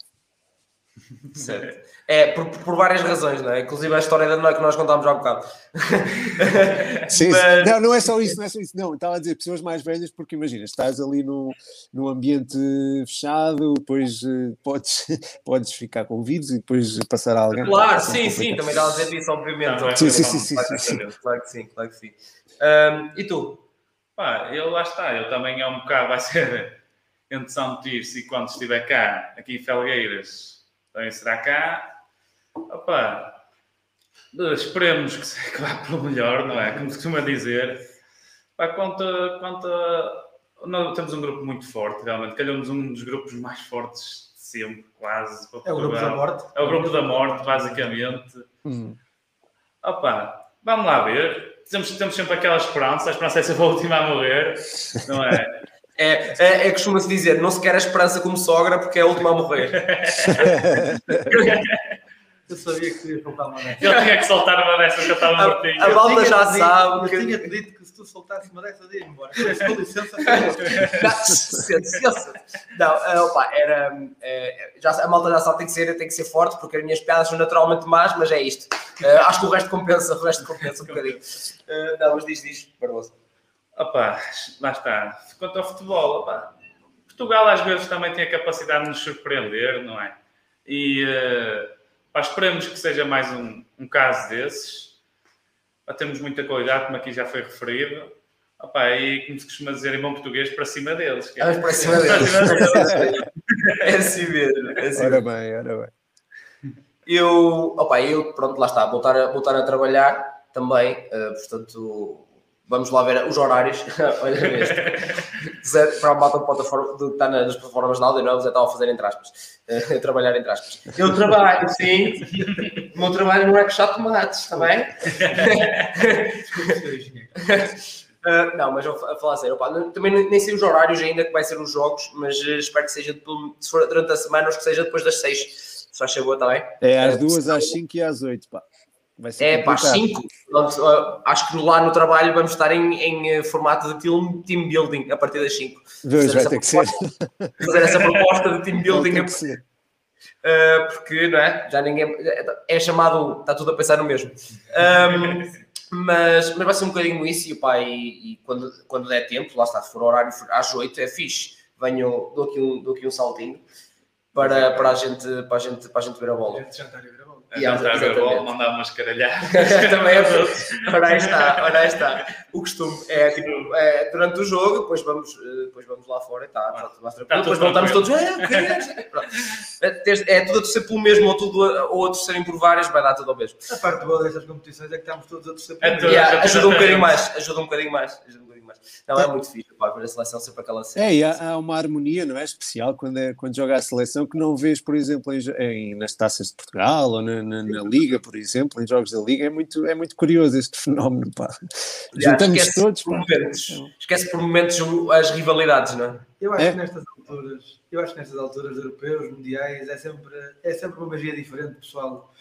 Certo. É, por, por várias razões, não é? Inclusive a história da noite que nós contámos há um bocado. Sim, Mas- Não, não é só isso, não é só isso. Não, estava a dizer pessoas mais velhas, porque imagina, estás ali no, num ambiente fechado, depois eh, podes, podes ficar com ouvidos e depois passar a alguém. Claro, sim, sim, complicado. também estava a dizer isso, obviamente. Não, é Sim, sim, sim, sim, Claro que sim, sim, claro que sim, claro que sim. Ahm, e tu? Pá, eu lá está, eu também é um bocado, vai ser entre São Tirso e quando estiver cá, aqui em Felgueiras, também será cá. Opa, esperemos que, se- vá pelo melhor, não é? Como se costuma dizer. Pá, quanto, a- quanto a- nós temos um grupo muito forte, realmente. Calhamos um dos grupos mais fortes de sempre, quase. para É o grupo da morte. É o grupo da morte, basicamente. Hum. Opa, vamos lá ver. Temos, temos sempre aquela esperança, a esperança é sempre a última a morrer, não é? É, é, é costuma-se dizer, não se quer a esperança como sogra porque é a última a morrer. Eu sabia que tu ias soltar uma dessas. Ele tinha que soltar uma dessas que eu estava A- mortinho. a malta já sabe Eu tinha-te dito que se tu soltasses uma dessas, ia embora. Com licença, favor. Não, ah, opa, era, é, já, a malta já sabe tem que ser, tem que ser forte porque as minhas piadas são naturalmente más, mas é isto. Ah, acho que o resto compensa, o resto compensa um bocadinho. Ah, não, mas diz, diz, Barbosa. Opa, lá está. Quanto ao futebol, opa, Portugal às vezes também tem a capacidade de nos surpreender, não é? E eh, pá, esperemos que seja mais um, um caso desses. Pá, temos muita qualidade, como aqui já foi referido. Opa, e como se costuma dizer em bom português, para cima deles. que é- Vamos para cima deles. É assim mesmo. É assim Ora mesmo. bem, ora bem. Eu, opa, eu, pronto, lá está, voltar a, voltar a trabalhar também, eh, portanto, vamos lá ver os horários. Olha este. Zé, para a malta plataforma, do que está nas plataformas de áudio, não, o Zé estava a fazer entre aspas, eh, a trabalhar entre aspas. Eu trabalho, sim, o meu trabalho não é que chato tomates, está bem? Uh, não, mas a falar sério, opa, também nem sei os horários ainda que vai ser os jogos, mas uh, espero que seja, se for durante a semana, ou que seja depois das 6. Se faz boa, está bem? É às 2, às 5 e às 8, pá. É, pá, às 5. Acho que lá no trabalho vamos estar em, em formato de team, building a partir das 5. Dois, vai ter que ser. Fazer essa proposta de team building. Uh, porque não é? já ninguém é chamado, está tudo a pensar no mesmo. Um, mas, mas vai ser um bocadinho isso, e, pá, e, e, quando, quando der tempo, lá está, se for horário às 8, é fixe. Venho, dou aqui um, dou aqui um saltinho para, para, a gente, para, a gente, para a gente ver a bola. A gente jantar e a bola. A yeah, jantar ver a bola, mandar umas caralhadas. Também é. Ora aí está, ora aí está. O costume é tipo, é, durante o jogo, depois vamos, eh, depois vamos lá fora e está, está tudo mais tranquilo. Depois voltamos todos, é, é, é tudo a torcer pelo mesmo ou, tudo a, ou a torcerem por várias, vai dar tudo ao mesmo. A parte boa destas competições é que estamos todos a torcer por é, yeah, Ajuda um bocadinho mais, ajuda um bocadinho mais. Ajuda um mais. Não, é muito fixe, pá, ver a seleção sempre aquela cena. É, e há, há, uma harmonia, não é? Especial quando, é, quando joga a seleção que não vês, por exemplo, em, em nas taças de Portugal ou na, na, na, Liga, por exemplo, em jogos da Liga. É muito, é muito curioso este fenómeno, pá. Juntamos todos, por momentos, Esquece por momentos as rivalidades, não é? Eu acho é. que nestas alturas, eu acho que nestas alturas europeus, mundiais, é sempre, é sempre uma magia diferente, pessoal.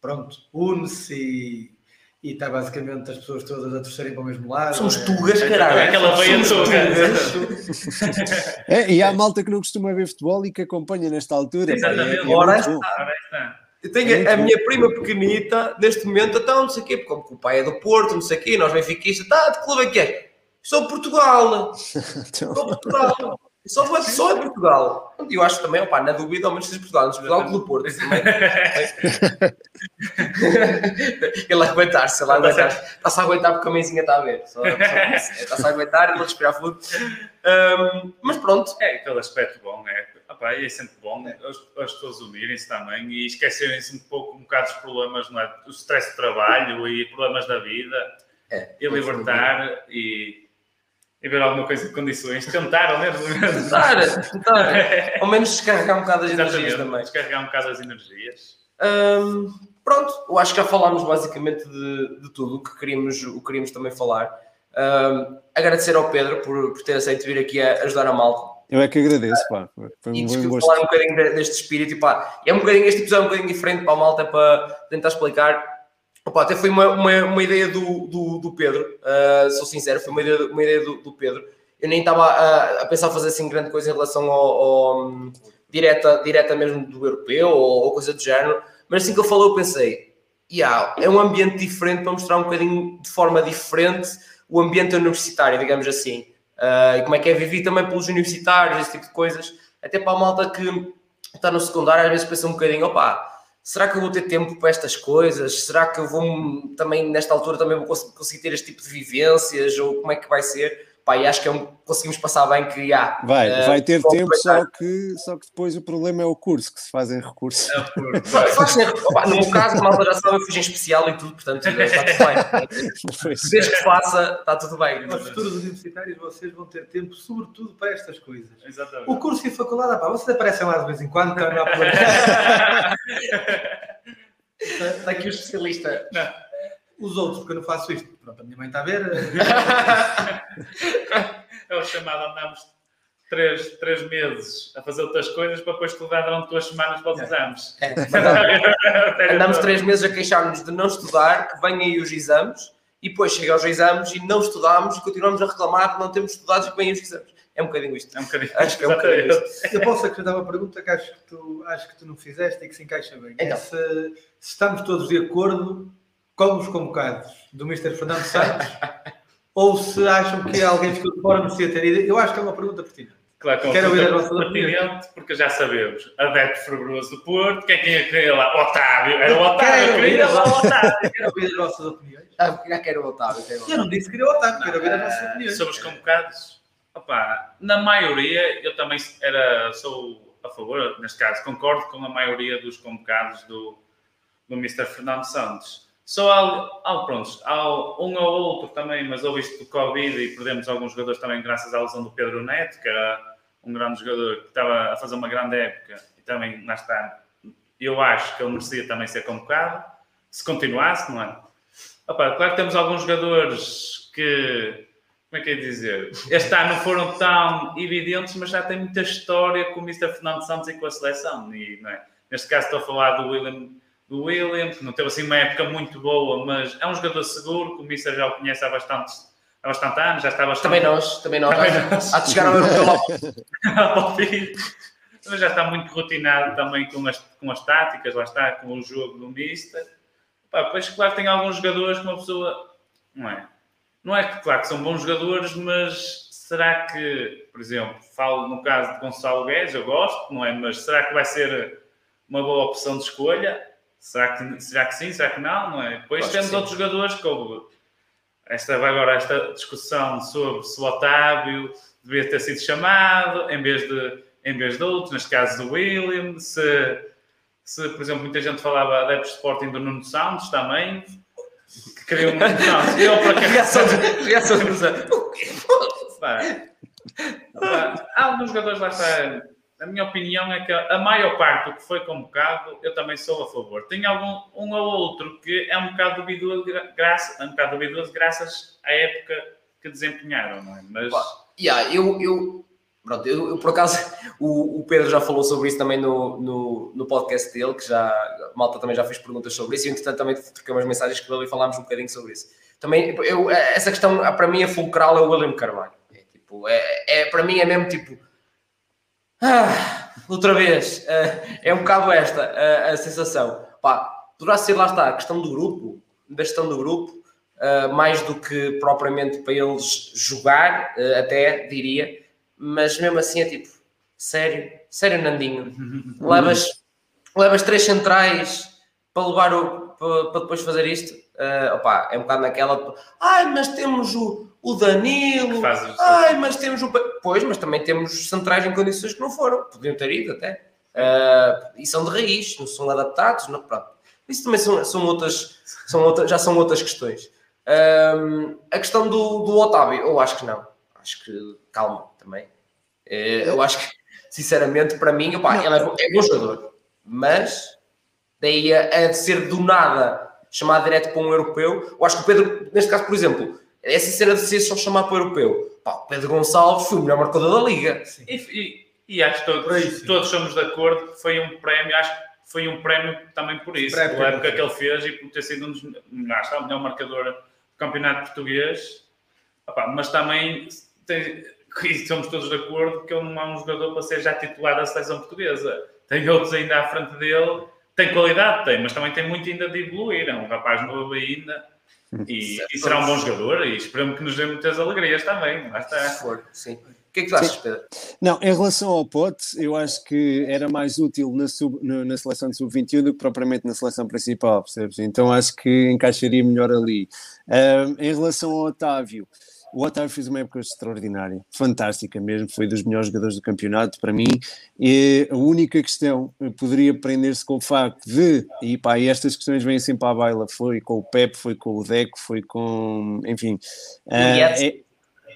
Pronto, une-se e e está basicamente as pessoas todas a torcerem para o mesmo lado. Somos é. tugas, caralho. É aquela veia tuga. É, e há malta que não costuma ver futebol e que acompanha nesta altura. Exatamente. É, é Ora está. Eu tenho a, a minha prima pequenita, neste momento, então, não sei o quê, como o pai é do Porto, não sei o quê, nós benfiquistas, tá, de clube é que é? Sou Portugal. Sou Portugal. Só, vou, só em Portugal. Eu acho também, opa, na dúvida, ao menos seja Portugal, mas Portugal pelo Porto também. ele aguentar-se, ele aguentar-se. Está-se a aguentar porque a mãezinha está a ver. Está-se a aguentar, ele a respirar fundo. Um, mas pronto. É aquele aspecto bom, é. Opa, é sempre bom as, as pessoas unirem-se também e esquecerem-se um pouco um bocado dos problemas, não é? O stress do trabalho e problemas da vida. É, e libertar e e ver alguma coisa de condições, tentar ao menos. Tentar, tentar. Ao menos descarregar um bocado as energias também. Descarregar um bocado as energias. Um, pronto, eu acho que já falámos basicamente de, de tudo o que queríamos, o que queríamos também falar. Um, agradecer ao Pedro por, por ter aceito vir aqui a ajudar a malta. Eu é que agradeço, pá. Foi um e bom gosto. falar um bocadinho deste espírito e pá, é um bocadinho, este episódio é um bocadinho diferente para a malta para tentar explicar Opa, até foi uma, uma, uma ideia do, do, do Pedro, uh, sou sincero, foi uma ideia, uma ideia do, do Pedro. Eu nem estava a, a, pensar fazer assim grande coisa em relação ao, ao um, direta, direta mesmo do europeu ou, ou, coisa do género, mas assim que ele falou, eu pensei, yeah, é um ambiente diferente para mostrar um bocadinho de forma diferente o ambiente universitário, digamos assim, uh, e como é que é viver também pelos universitários, esse tipo de coisas, até para a malta que está no secundário, às vezes pensa um bocadinho, opá será que eu vou ter tempo para estas coisas? Será que eu vou também, nesta altura, também vou conseguir ter este tipo de vivências? Ou como é que vai ser? Pá, e acho que é um, conseguimos passar bem que já. Vai, uh, vai ter tempo, só que, só que depois o problema é o curso, que se fazem recursos. É no meu caso, a malta já sabe, eu fiz em especial e tudo, portanto está tudo bem. Desde que faça, está tudo bem. Nos futuros universitários vocês vão ter tempo, sobretudo para estas coisas. Exatamente. O curso e a faculdade, pá, vocês aparecem lá de vez em quando, então não há Está aqui o especialista. Não os outros, porque eu não faço isto. Pronto, a minha mãe está a ver. é o chamado, andamos três, três meses a fazer outras coisas para depois estudar durante duas semanas para os é. exames. É, andamos três meses a queixar-nos de não estudar, que vêm aí os exames, e depois chega aos exames e não estudamos e continuamos a reclamar que não temos estudado e que vêm os exames. É um bocadinho isto. É um bocadinho. Acho que é um bocadinho isto. Eu posso acrescentar uma pergunta que acho que tu, acho que tu não fizeste e que se encaixa bem. Então. É se, se estamos todos de acordo como os convocados do Mr. Fernando Santos ou se acham que alguém ficou de fora merecia ter ido? Eu acho que é uma pergunta pertinente. Claro, que Quero ouvir a nossa pertinente, porque já sabemos. Adepto fervoroso do Porto, quem é quem queria lá? Otávio, era o Otávio, queria lá o Otávio. Quero ouvir as vossas opiniões. Ah, já quero o Otávio. Quero eu não disse que queria o Otávio, quero ouvir as vossas opiniões. Somos convocados. Opa, na maioria, eu também era, sou a favor, neste caso, concordo com a maioria dos convocados do, do Mr. Fernando Santos. Só há, há, pronto, há um ou outro também, mas houve isto do Covid e perdemos alguns jogadores também graças à lesão do Pedro Neto, que era um grande jogador que estava a fazer uma grande época e também, lá está, eu acho que ele merecia também ser convocado, se continuasse, não é? Opa, claro que temos alguns jogadores que como é que é dizer? Este ano foram tão evidentes, mas já tem muita história com o Mr. Fernando Santos e com a seleção. E, é? Neste caso estou a falar do William, do William, que não teve assim uma época muito boa, mas é um jogador seguro, que o Mr. já o conhece há bastante, há bastante anos, já está bastante... Também nós, também nós. Também nós. Há de chegar ao ao mas já está muito rotinado também com as, com as táticas, lá está, com o jogo do Mister. Pá, depois, claro, tem alguns jogadores que uma pessoa, não é? Não é que, claro, que são bons jogadores, mas será que, por exemplo, falo no caso de Gonçalo Guedes, eu gosto, não é? Mas será que vai ser uma boa opção de escolha? Será que, será que sim? Será que não? Não é? Depois Acho temos outros jogadores como esta, agora esta discussão sobre se o Otávio devia ter sido chamado em vez de, em vez de outros, neste caso do William, se, se, por exemplo, muita gente falava adeptos de Sporting do Nuno Santos também, que queriam eu para que reação de reação Há alguns jogadores lá está. A minha opinião é que a maior parte do que foi convocado, eu também sou a favor. Tem algum um ou outro que é um bocado duvidoso, graça, um bocado duvidoso graças à época que desempenharam, não é? Mas. Yeah, eu, eu, Pronto, eu, eu, por acaso, o, o, Pedro já falou sobre isso também no, no, no, podcast dele, que já, a malta também já fez perguntas sobre isso, e entretanto também troquei umas mensagens com ele e falámos um bocadinho sobre isso. Também, eu, essa questão, para mim, a fulcral é o William Carvalho. É, tipo, é, é, para mim é mesmo tipo, ah, outra vez, é, é um bocado esta a, a sensação. Pá, poderá ser, lá está, a questão do grupo, da gestão do grupo, uh, mais do que propriamente para eles jogar, uh, até diria, mas mesmo assim é tipo, sério, sério, Nandinho, levas, levas três centrais para levar o para, para depois fazer isto. Uh, opa, é um bocado naquela, ai, mas temos o, o Danilo, ai, mas temos o. Pois, mas também temos centrais em condições que não foram, podiam ter ido até. Uh, e são de raiz, não são adaptados, não, pronto. Isso também são, são outras, são outras, já são outras questões. Uh, a questão do, do Otávio, eu acho que não. Acho que, calma, também. Eh, eu acho que, sinceramente, para mim, opa, ele é, é bom jogador, mas daí a, a ser do nada chamado direto para um europeu, eu acho que o Pedro, neste caso, por exemplo, essa cena de ser só chamar para o europeu, pá, o Pedro Gonçalves foi o melhor marcador da liga. E, e, e, acho que todos, todos somos de acordo que foi um prémio, acho que foi um prémio também por isso, pela época que ele fez e por ter sido um dos, está, o melhor marcador do campeonato português, Opa, mas também tem, somos todos de acordo que ele não é um jogador para ser já titular da seleção portuguesa. Tem outros ainda à frente dele, tem qualidade, tem, mas também tem muito ainda de evoluir. É um rapaz novo ainda e, e será um bom jogador. E esperamos que nos dê muitas alegrias também. Lá está. Sim. O que é que tu achas, Pedro? Não, em relação ao Pote, eu acho que era mais útil na, sub, na seleção de sub-21 do que propriamente na seleção principal, percebes? Então acho que encaixaria melhor ali. Um, em relação ao Otávio, o Otávio fez uma época extraordinária, fantástica mesmo, foi dos melhores jogadores do campeonato para mim. E a única questão poderia prender-se com o facto de, e pá, e estas questões vêm sempre à baila, foi com o Pep, foi com o Deco, foi com, enfim, uh, é,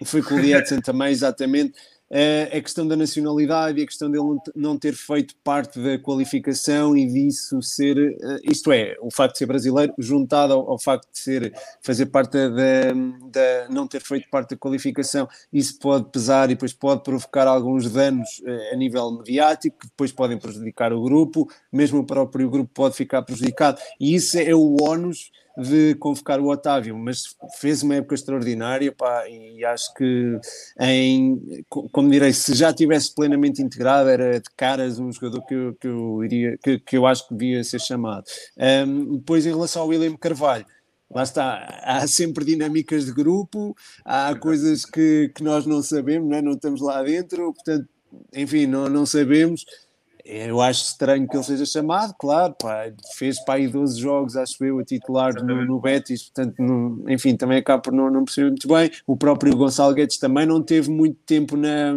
foi com o Lietzen também, exatamente a questão da nacionalidade e a questão dele não ter feito parte da qualificação e disso ser, eh, isto é, o facto de ser brasileiro juntado ao, ao facto de ser, fazer parte da, da, não ter feito parte da qualificação, isso pode pesar e depois pode provocar alguns danos eh, a nível mediático que depois podem prejudicar o grupo, mesmo o próprio grupo pode ficar prejudicado. E isso é o ónus de convocar o Otávio, mas fez uma época extraordinária pá, e acho que, em, como direi, se já tivesse plenamente integrado, era de caras um jogador que eu, que eu, iria, que, que eu acho que devia ser chamado. Um, depois, em relação ao William Carvalho, lá está, há sempre dinâmicas de grupo, há coisas que, que nós não sabemos, não, é? não estamos lá dentro, portanto, enfim, não, não sabemos eu acho estranho que ele seja chamado, claro, pá, fez para aí 12 jogos, acho eu, a titular no, no, Betis, portanto, não, enfim, também acaba por não, não perceber muito bem. O próprio Gonçalo Guedes também não teve muito tempo na,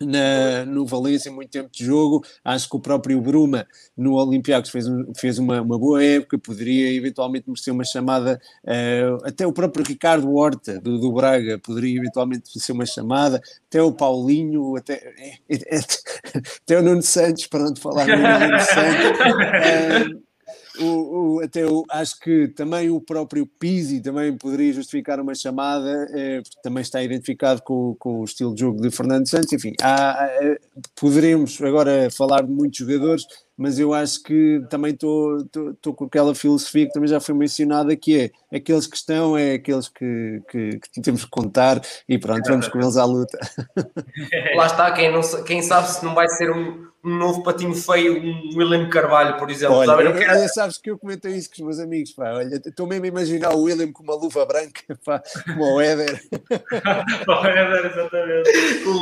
na, no Valência, muito tempo de jogo. Acho que o próprio Bruma no Olympiacos fez, um, fez uma, uma boa época, poderia eventualmente merecer uma chamada. Uh, até o próprio Ricardo Horta, do, do, Braga, poderia eventualmente merecer uma chamada. Até o Paulinho, até, é, é, até o Nuno Santos, para não falar no Nuno Santos. Uh, o, o, até acho que também o próprio Pizzi também poderia justificar uma chamada, eh, porque também está identificado com, com o estilo de jogo de Fernando Santos. Enfim, há, poderemos agora falar de muitos jogadores, mas eu acho que também estou com aquela filosofia que também já foi mencionada, que é aqueles que estão, é aqueles que, que, que temos que contar e pronto, vamos com eles à luta. Lá está, quem, não, quem sabe se não vai ser um, um novo patinho feio, um William Carvalho, por exemplo. Olha, sabe? Quero... olha, sabes que eu comentei isso com os meus amigos, pá, olha, estou mesmo a imaginar o William com uma luva branca, pá, como o Éder. o Éder, exatamente.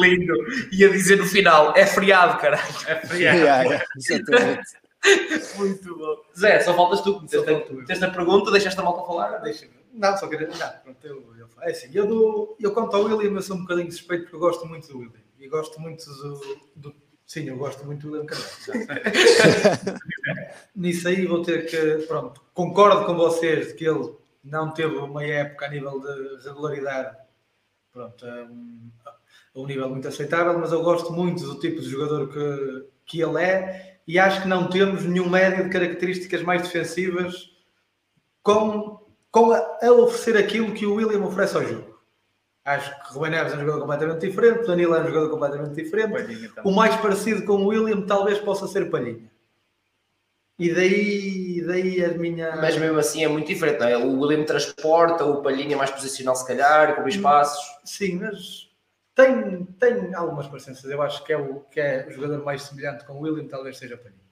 Lindo. E a dizer no final, é feriado, caralho. É feriado. yeah, yeah, exatamente. Muito bom. Zé, só faltas tu. Tens a pergunta, deixaste a malta falar? Deixa Não, só queria. Não, pronto, eu, eu, é assim, eu, do, eu quanto ao William, eu sou um bocadinho suspeito porque eu gosto muito do William. E gosto muito do, do Sim, eu gosto muito do William Carvalho. Nisso aí vou ter que. Pronto, concordo com vocês de que ele não teve uma época a nível de regularidade. Pronto, um, a um nível muito aceitável, mas eu gosto muito do tipo de jogador que, que ele é e acho que não temos nenhum médio de características mais defensivas com, com a, a oferecer aquilo que o William oferece ao jogo. Acho que Rubem Neves é um jogador completamente diferente, Danilo é um jogador completamente diferente. O mais parecido com o William talvez possa ser Palhinha. E daí, daí a minha. Mas mesmo assim é muito diferente, não é? O William transporta, o Palhinha é mais posicional, se calhar, com espaços. Sim, mas tem, tem algumas parecenças. Eu acho que é, o, que é o jogador mais semelhante com o William, talvez seja Palhinha.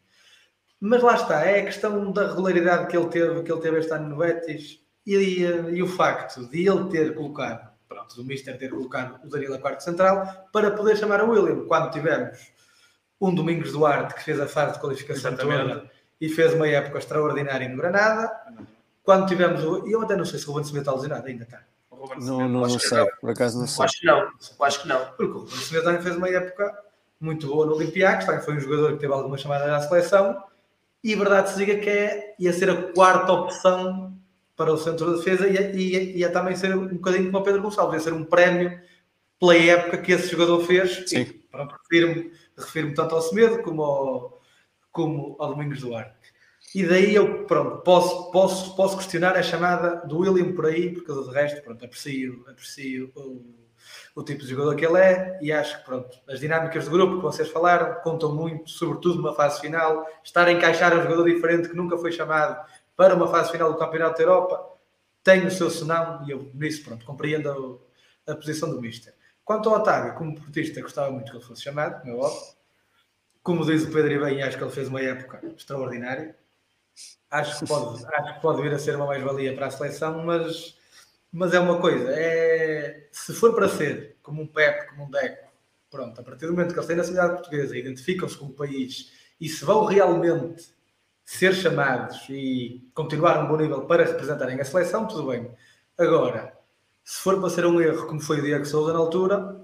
Mas lá está, é a questão da regularidade que ele teve, que ele teve este ano no Betis e, e o facto de ele ter colocado pronto, do Mister ter colocado o Danilo a quarto central para poder chamar o William. Quando tivemos um Domingos Duarte que fez a fase de qualificação toda e fez uma época extraordinária no Granada. Quando tivemos o. Eu até não sei se o Ruben Smith está lesionado, ainda está. Não, não, não sei, por acaso não sei. Acho que não, acho que não. Porque o Ruben também fez uma época muito boa no Olympiacos, também foi um jogador que teve algumas chamadas à seleção e verdade se diga que é, ia ser a quarta opção para o centro de defesa e ia, ia, também ser um bocadinho como o Pedro Gonçalves, ia ser um prémio pela época que esse jogador fez. Sim. pronto, refiro-me refiro tanto ao Semedo como ao, como ao Domingos Duarte. E daí eu, pronto, posso, posso, posso questionar a chamada do William por aí, porque de resto, pronto, aprecio, aprecio o, o tipo de jogador que ele é e acho que, pronto, as dinâmicas do grupo que vocês falaram contam muito, sobretudo numa fase final, estar a encaixar um jogador diferente que nunca foi chamado para uma fase final do Campeonato da Europa, tem o seu senão, e eu nisso, pronto, compreendo a, a posição do Mister. Quanto ao Otávio, como portista, gostava muito que ele fosse chamado, como é óbvio. Como diz o Pedro e bem, acho que ele fez uma época extraordinária. Acho que pode, acho que pode vir a ser uma mais-valia para a seleção, mas, mas é uma coisa, é, se for para ser como um Pepe, como um Deco, pronto, a partir do momento que eles têm nacionalidade portuguesa, identificam-se como país e se vão realmente ser chamados e continuar um bom nível para representarem a seleção, tudo bem. Agora, se for para ser um erro, como foi o Diego Souza na altura,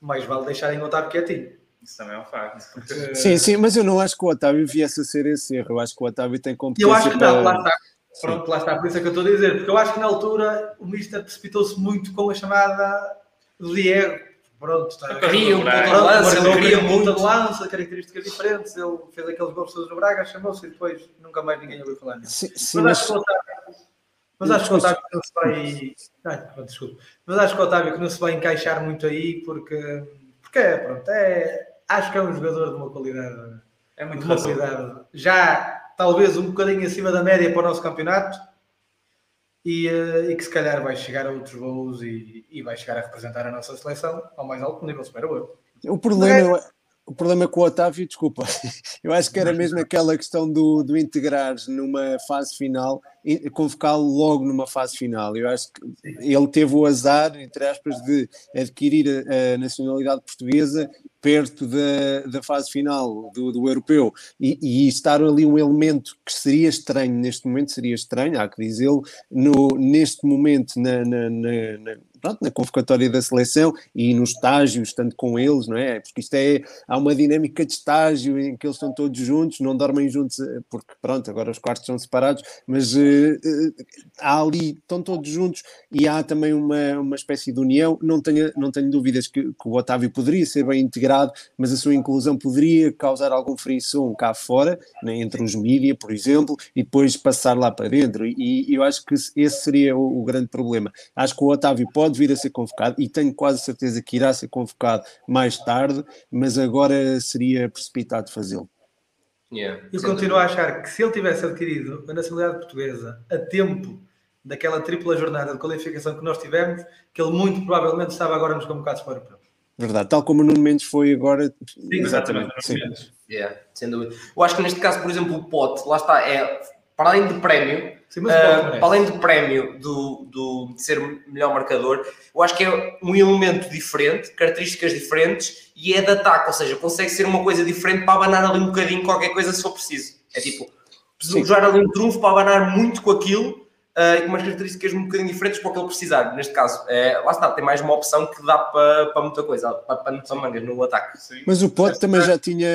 mais vale deixarem o Otávio quietinho. Isso também é um facto. Porque... Sim, sim, mas eu não acho que o Otávio viesse a ser esse erro. Eu acho que o Otávio tem competência Eu acho que não, para... lá está. Pronto, lá está, por isso é que eu estou a dizer. Porque eu acho que na altura o Mister precipitou-se muito com a chamada do Diego pronto, está. Queria um ponta de lança, ele queria um ponta de lança, características diferentes. Ele fez aqueles gols todos no Braga, chamou-se e depois nunca mais ninguém ouviu falar nisso. Sim, sim, mas, acho que o Otávio, mas acho que o Otávio não se vai. Ai, desculpa. Mas acho que o Otávio que não se vai encaixar muito aí porque, porque é, pronto, é, acho que é um jogador de uma qualidade. É muito de uma qualidade. Já talvez um bocadinho acima da média para o nosso campeonato e, uh, e, que se calhar vai chegar a outros voos e, e, vai chegar a representar a nossa seleção ao mais alto nível, espero eu. O problema, é... o problema com o Otávio, desculpa, eu acho que era mesmo aquela questão do, do integrar numa fase final, convocá-lo logo numa fase final. Eu acho que ele teve o azar, entre aspas, de adquirir a, a nacionalidade portuguesa perto da, da fase final do, do europeu. E, e, estar ali um elemento que seria estranho neste momento, seria estranho, há que dizê-lo, neste momento na, na, na, pronto, na convocatória da seleção e nos estágios, tanto com eles, não é? Porque isto é, há uma dinâmica de estágio em que eles estão todos juntos, não dormem juntos, eh, porque pronto, agora os quartos são separados, mas uh, uh, há ali, estão todos juntos e há também uma, uma espécie de união. Não tenho, não tenho dúvidas que, que o Otávio poderia ser bem integrado, mas a sua inclusão poderia causar algum frisson cá fora, né, entre os mídia, por exemplo, e depois passar lá para dentro. E, e eu acho que esse seria o, o grande problema. Acho que o Otávio pode vir a ser convocado e tenho quase certeza que irá ser convocado mais tarde, mas agora seria precipitado fazê-lo. Yeah, eu continuo dúvida. a achar que se ele tivesse adquirido a nacionalidade portuguesa a tempo daquela tripla jornada de qualificação que nós tivemos, que ele muito provavelmente estava agora nos convocados para o europeu. Verdade, tal como o Nuno Mendes foi agora. Sim, exatamente. Sim. Yeah, sem dúvida. Eu acho que neste caso, por exemplo, o Pote, lá está, é para além de prémio, Sim, uh, para além do prémio do, do, de ser melhor marcador, eu acho que é um elemento diferente, características diferentes e é de ataque, ou seja, consegue ser uma coisa diferente para abanar ali um bocadinho qualquer coisa se for preciso. É tipo, Sim. jogar ali um trunfo para abanar muito com aquilo uh, e com umas características um bocadinho diferentes para o que ele precisar. Neste caso, é, lá está, tem mais uma opção que dá para, para muita coisa, para, para muitas mangas no ataque. Sim. Mas o Pote também já tinha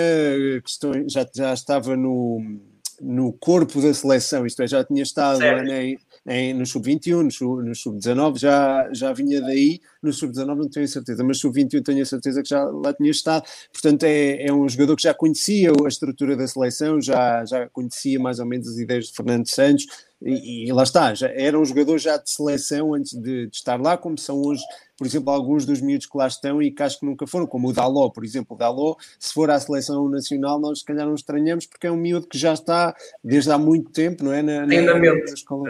questões, já, já estava no no corpo da seleção, isto é, já tinha estado em, em, no sub-21, no sub-19, já, já vinha daí, no sub-19 não tenho certeza, mas sub-21 tenho a certeza que já lá tinha estado, portanto é, é um jogador que já conhecia a estrutura da seleção, já, já conhecia mais ou menos as ideias de Fernando Santos, e, e, lá está, já era um jogador já de seleção antes de, de, estar lá, como são hoje, por exemplo, alguns dos miúdos que lá estão e que acho que nunca foram, como o Daló, por exemplo. O Daló, se for à seleção nacional, nós se calhar não estranhamos, porque é um miúdo que já está desde há muito tempo, não é? Na, na, na, na escola.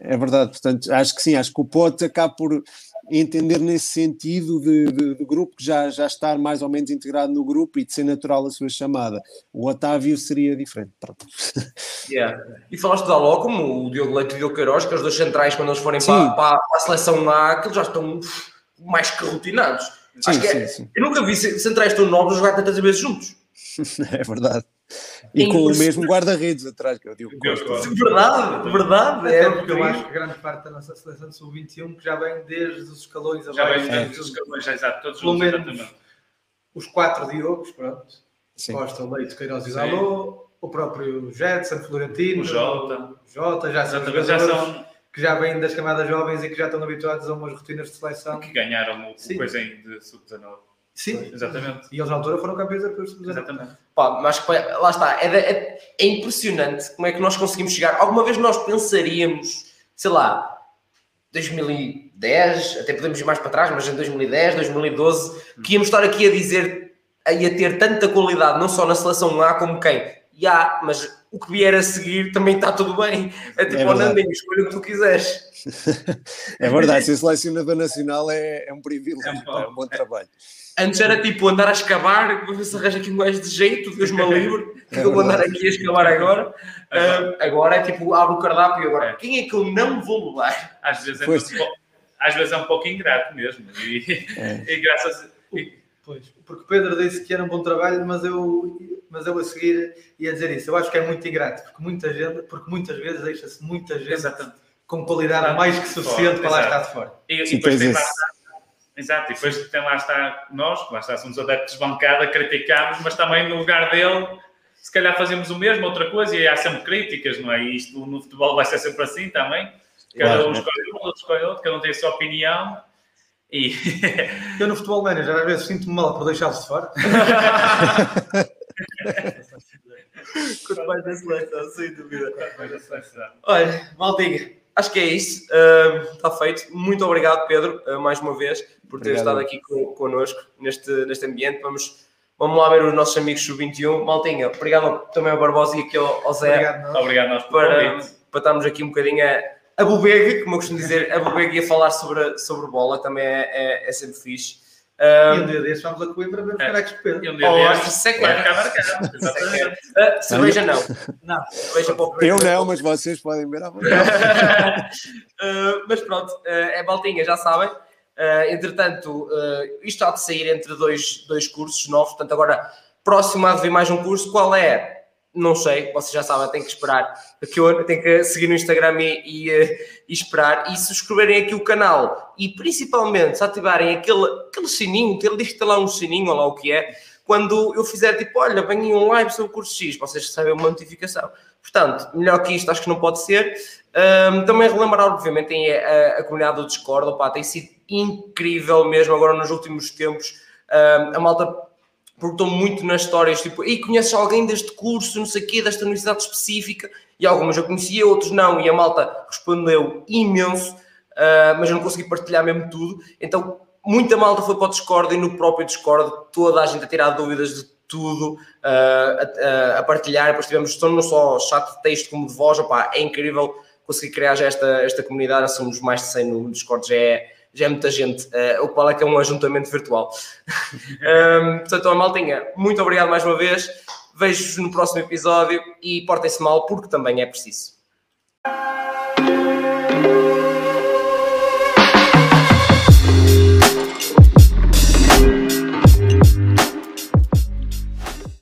É verdade, portanto, acho que sim, acho que o Pote acaba por entender nesse sentido de, de, de, grupo que já, já estar mais ou menos integrado no grupo e de ser natural a sua chamada. O Otávio seria diferente. Yeah. E falaste da Aló, como o Diogo Leite e o Diogo Queiroz, que os dois centrais, quando eles forem para, para, a seleção A, que eles já estão mais que rotinados. Sim, Acho que é, sim, Eu nunca vi centrais tão novos jogar tantas vezes juntos. é verdade. E com o mesmo guarda-redes atrás, que é o Diogo Costa. Verdade, verdade. É, porque eu acho que grande parte da nossa seleção de sub-21 que já vem desde os escalões Já vem desde os escalões, já, exato, todos Pelo menos os quatro Diogos, pronto. Sim. Costa, Leite, Queiroz e Zalô, o próprio Jetson, Florentino, o Jota, Jota já, são já são que já vêm das camadas jovens e que já estão habituados a umas rotinas de seleção. Que ganharam o, coisa de sub-19. Sim, exatamente. E eles na altura foram campeões europeus sub-19. Exatamente. Pá, mas lá está, é, é, é, impressionante como é que nós conseguimos chegar. Alguma vez nós pensaríamos, sei lá, 2010, até podemos ir mais para trás, mas em 2010, 2012, que íamos estar aqui a dizer, a ter tanta qualidade, não só na seleção A como quem? Já, mas o que vier a seguir também está tudo bem. É tipo, é Nandinho, escolha o que tu quiseres. é verdade, ser selecionador nacional é, é um privilégio, é, é um bom trabalho. Antes era tipo andar a escavar, ver se arranja aqui um gajo de jeito, Deus me livre, que é eu vou andar aqui a escavar agora. Uh, agora é tipo, abre o cardápio e agora, quem é que eu não vou levar? Às vezes é, um, às vezes é um pouco ingrato mesmo. E, é. e graças. E... Pois, porque o Pedro disse que era um bom trabalho, mas eu, mas eu a seguir ia dizer isso. Eu acho que é muito ingrato, porque muita gente, porque muitas vezes deixa-se muita gente Exatamente. com qualidade mais que suficiente para lá estar de fora. E, e depois tem lá Exato, e depois tem lá está nós, lá está, somos adeptos de bancada, criticamos, mas também no lugar dele, se calhar fazemos o mesmo, outra coisa, e há sempre críticas, não é? E isto no futebol vai ser sempre assim também. Cada claro, um escolhe um, outro escolhe outro, cada um tem a sua opinião. E... Eu no futebol manager às vezes sinto-me mal por deixá-los de fora. Quanto mais da seleção, sem dúvida. Olha, Maldinha, acho que é isso. Uh, está feito. Muito obrigado, Pedro, uh, mais uma vez, por ter estado aqui con connosco neste, neste ambiente. Vamos, vamos lá ver os nossos amigos sub-21. Maltinha, obrigado também ao Barbosa e aqui ao, ao Zé. Obrigado, obrigado nós para, para estarmos aqui um bocadinho a, a bobegue, como eu costumo dizer, a bobegue e a falar sobre, sobre bola, também é, é, é sempre fixe. Um, e um dia desses vamos a Coimbra ver os canecos de Pedro. E um dia desses sequer. cerveja não. Não, cerveja para Eu não, mas vocês podem ver à vontade. uh, mas pronto, uh, é baltinha, já sabem. Uh, entretanto, isto há de sair entre dois, dois cursos novos, portanto agora próximo a vir mais um curso. Qual é? Não sei, vocês já sabem, tem que esperar, que eu tenho que seguir no Instagram e, e, eh, e, esperar, e subscreverem aqui o canal, e principalmente se ativarem aquele, aquele sininho, ele diz lá um sininho, ou lá o que é, quando eu fizer tipo, olha, venha um live sobre o curso X, vocês recebem uma notificação. Portanto, melhor que isto acho que não pode ser. Um, também relembrar, obviamente, tem a, a, comunidade do Discord, opa, tem sido incrível mesmo agora nos últimos tempos. Um, a malta perguntou muito nas histórias, tipo, e conheces alguém deste curso, não sei o quê, desta universidade específica? E algumas eu conhecia, outros não, e a malta respondeu imenso, uh, mas eu não consegui partilhar mesmo tudo. Então, muita malta foi para o Discord e no próprio Discord toda a gente a tirar dúvidas de tudo, uh, a, a, partilhar, depois tivemos não só chat de texto como de voz, opa, é incrível conseguir criar já esta, esta comunidade, somos mais de 100 no Discord, já é já é muita gente, uh, o qual é que é um ajuntamento virtual. um, portanto, a maltinha, muito obrigado mais uma vez, vejo-vos no próximo episódio e portem-se mal porque também é preciso.